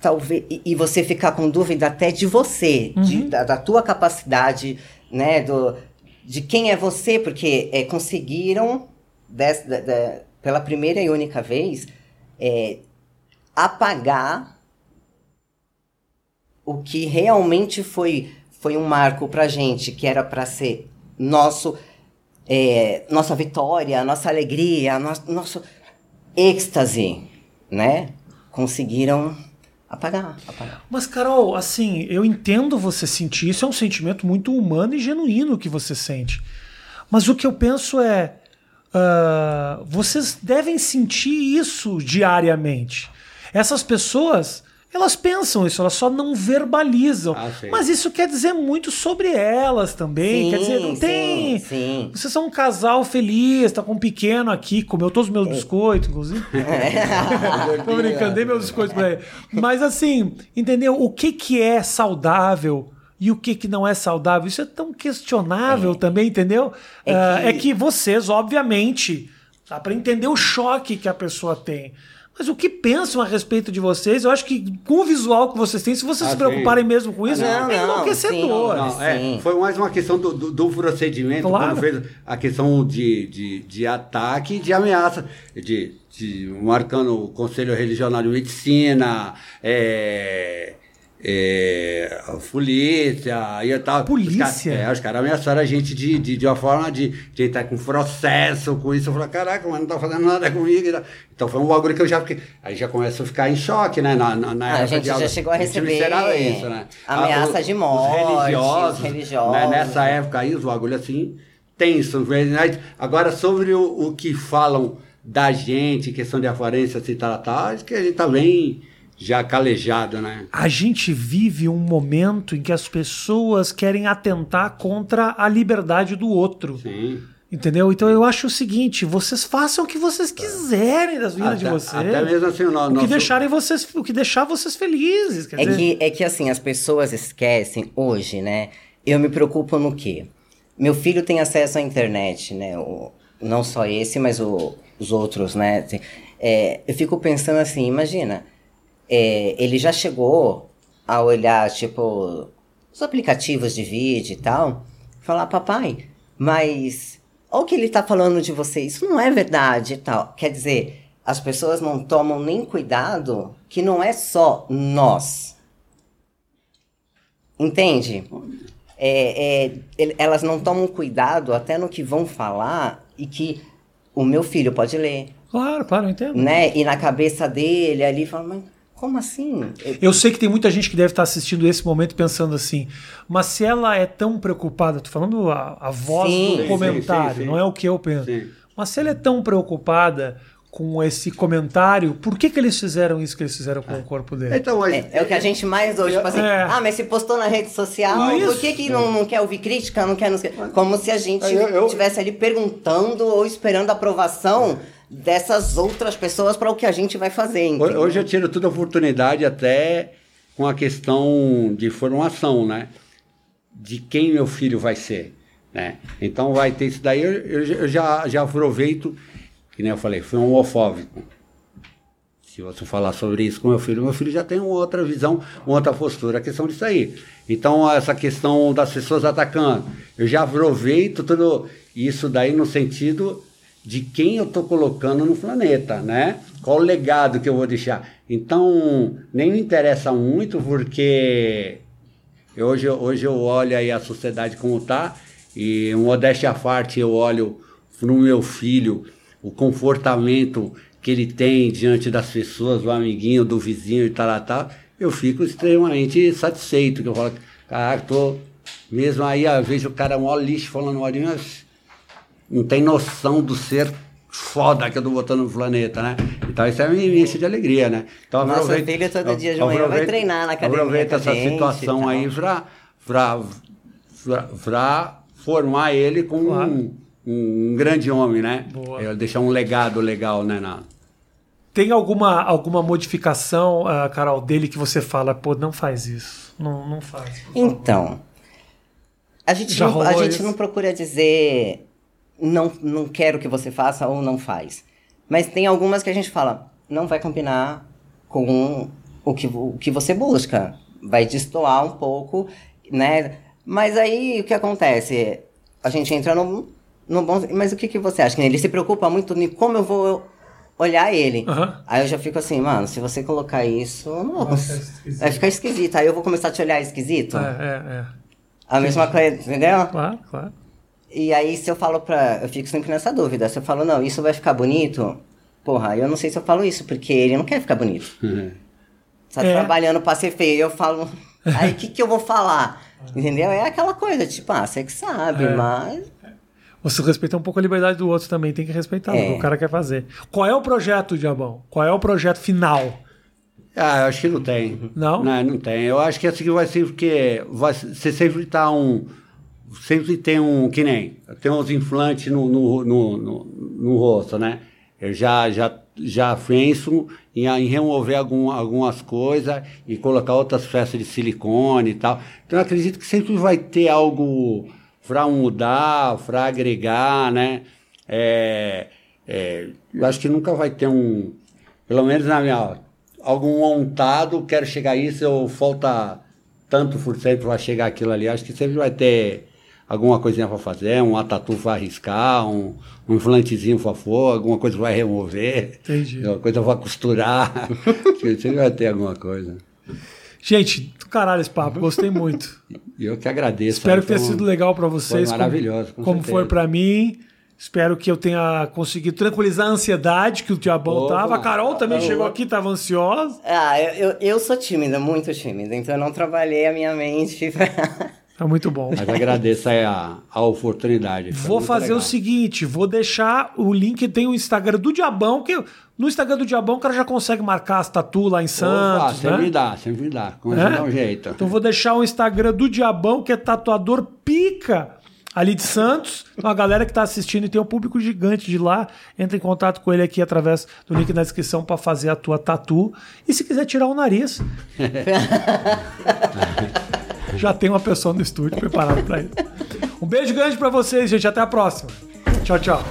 talvez. E, e você ficar com dúvida até de você, de- da, da tua capacidade, né? Do, de quem é você, porque é, conseguiram, des- da- da- pela primeira e única vez, é, apagar o que realmente foi, foi um marco pra gente, que era pra ser nosso, é, nossa vitória, nossa alegria, nosso, nosso êxtase, né? Conseguiram apagar, apagar. Mas, Carol, assim, eu entendo você sentir isso, é um sentimento muito humano e genuíno que você sente. Mas o que eu penso é. ah, vocês devem sentir isso diariamente. Essas pessoas, elas pensam isso, elas só não verbalizam. Ah, sim. Mas isso quer dizer muito sobre elas também. quer dizer, não Sim, tem. sim, sim. Vocês são um casal feliz, tá com um pequeno aqui, comeu todos os meus biscoitos, inclusive. Tô brincando, dei meus biscoitos pra ele. Mas assim, entendeu? O que que é saudável e o que que não é saudável? Isso é tão questionável também, entendeu? É Ah, que- É que vocês, obviamente, dá pra entender o choque que a pessoa tem. Mas o que pensam a respeito de vocês? Eu acho que com o visual que vocês têm, se vocês Ah, se preocuparem mesmo com isso, não, é não, enlouquecedor. sim. Não, é, Sim. foi mais uma questão do, do, do procedimento, Claro. quando fez a questão de, de, de ataque e de ameaça, de, de marcando o Conselho Regional de Medicina, é, é, a polícia e tal. Polícia? Os caras é, os caras ameaçaram a gente de, de, de uma forma de, de entrar com processo, com isso. Eu falei, caraca, mas não tá fazendo nada comigo. e tal. Então foi um bagulho que eu já fiquei. Aí já começa a ficar em choque, né? Na, na, na Ah, a gente de já chegou a receber isso, né? ameaça Ah, de os morte, religiosos, os religiosos. né? Nessa época aí, os bagulho assim, tenso. né? Agora, sobre o, o que falam da gente, questão de aparência, assim, tal, tal, acho que a gente tá bem já calejado, né? A gente vive um momento em que as pessoas querem atentar contra a liberdade do outro. Sim. Entendeu? Então eu acho o seguinte: vocês façam o que vocês quiserem das vidas de Até- vocês. até mesmo assim, o no- o que nosso- deixarem vocês, o que deixar vocês felizes. Quer É dizer, que, é que assim, as pessoas esquecem hoje, né? Eu me preocupo no quê? Meu filho tem acesso à internet, né? O, não só esse, mas o- os outros, né? Tem- é, eu fico pensando assim, imagina, é, ele já chegou a olhar, tipo, os aplicativos de vídeo e tal, falar, papai, mas olha o que ele tá falando de você, isso não é verdade e tal. Quer dizer, as pessoas não tomam nem cuidado que não é só nós. Entende? É, é, elas não tomam cuidado até no que vão falar e que o meu filho pode ler, Claro, claro, entendo. né? E na cabeça dele ali fala, mas como assim? Eu sei que tem muita gente que deve estar assistindo esse momento pensando assim, mas se ela é tão preocupada, tô falando a, a voz Sim. do comentário, sim, sim. não é o que eu penso. Sim. Mas se ela é tão preocupada com esse comentário, por que, que eles fizeram isso que eles fizeram com o corpo dele? Então, É, é o que a gente mais hoje, tipo assim, É. ah, mas se postou na rede social, Isso. por que, que não, não quer ouvir crítica, não quer... Não? Como se a gente eu- estivesse ali perguntando ou esperando a aprovação dessas outras pessoas para o que a gente vai fazer, entendeu? Hoje eu tiro toda a oportunidade até com a questão de formação, né? De quem meu filho vai ser, né? Então vai ter isso daí, eu, eu já- eu já, já aproveito, que nem eu falei, fui um homofóbico. Se você falar sobre isso com meu filho, meu filho já tem uma outra visão, uma outra postura, a questão disso aí. Então, essa questão das pessoas atacando, eu já aproveito tudo isso daí no sentido de quem eu estou colocando no planeta, né? Qual o legado que eu vou deixar. Então, nem me interessa muito, porque hoje, hoje eu olho aí a sociedade como está, e modéstia à parte, eu olho no meu filho o comportamento que ele tem diante das pessoas, do amiguinho, do vizinho e tal, tal, tal, eu fico extremamente satisfeito, que eu falo, caraca, tô mesmo aí, às vezes o cara é mó lixo falando, olha, mas não tem noção do ser foda que eu tô botando no planeta, né? Então isso é me enche de alegria, né? Então aproveita- filho todo dia de manhã vai treinar na academia Aproveita com essa gente situação aí pra, pra, pra, pra formar ele como Claro. um, um grande homem, né? Boa. É, Deixar um legado legal, né? Na... Tem alguma, alguma modificação, ah, Carol, dele que você fala, pô, não faz isso, não, não faz. Então, a gente, Já não, a gente não procura dizer não, não quero que você faça ou não faz. Mas tem algumas que a gente fala, não vai combinar com o que, o que você busca. Vai destoar um pouco, né? Mas aí o que acontece? A gente entra no, no bom. Mas o que, que você acha? Ele se preocupa muito em como eu vou olhar ele. Aham. Aí eu já fico assim, mano, se você colocar isso, não, Vai ficar esquisito. vai ficar esquisito. Aí eu vou começar a te olhar esquisito. É, é, é. A mesma coisa, entendeu? Claro, claro. E aí, se eu falo pra. Eu fico sempre nessa dúvida. Se eu falo, não, isso vai ficar bonito, porra, eu não sei se eu falo isso, porque ele não quer ficar bonito. Tá É. trabalhando pra ser feio. Eu falo. Aí o que, que eu vou falar? Entendeu? É aquela coisa, tipo, ah, você que sabe, É. mas. Você respeita um pouco a liberdade do outro também, tem que respeitar É. o que o cara quer fazer. Qual é o projeto, Diabão? Qual é o projeto final? Ah, eu acho que não tem. Não? Não, não tem. Eu acho que assim que vai ser porque vai, você sempre tá um. Sempre tem um. Que nem. Tem uns implantes no, no, no, no, no rosto, né? Eu já, já, já penso em, em remover algum, algumas coisas e colocar outras peças de silicone e tal. Então eu acredito que sempre vai ter algo para mudar, para agregar, né? É, é, eu acho que nunca vai ter um. Pelo menos na minha. Algum montado, quero chegar a isso, eu falta tanto por cento para chegar aquilo ali. Acho que sempre vai ter alguma coisinha para fazer, um tatu para arriscar, um, um implantezinho para pôr, alguma coisa vai remover, Entendi. alguma coisa para costurar. Acho que sempre vai ter alguma coisa. Gente, do caralho esse papo, gostei muito. E eu que agradeço. Espero que tenha sido legal pra vocês. foi maravilhoso, com Como, certeza. foi pra mim. Espero que eu tenha conseguido tranquilizar a ansiedade que o Diabão Opa. tava. A Carol também Tá chegou aqui, tava ansiosa. Ah, eu, eu, eu sou tímida, muito tímida, então eu não trabalhei a minha mente pra. Tá muito bom. Mas agradeço aí a, a oportunidade. foi Vou fazer legal. o seguinte, vou deixar o link, tem o Instagram do Diabão, que no Instagram do Diabão o cara já consegue marcar as tatu lá em Santos, sempre né? dá, sempre dá. Começa É? a dar um jeito. Então vou deixar o Instagram do Diabão, que é tatuador pica ali de Santos. Então a galera que tá assistindo e tem um público gigante de lá, entra em contato com ele aqui através do link na descrição para fazer a tua tatu. E se quiser tirar o nariz, já tem uma pessoa no estúdio preparada para isso. Um beijo grande para vocês, gente. Até a próxima. Tchau, tchau.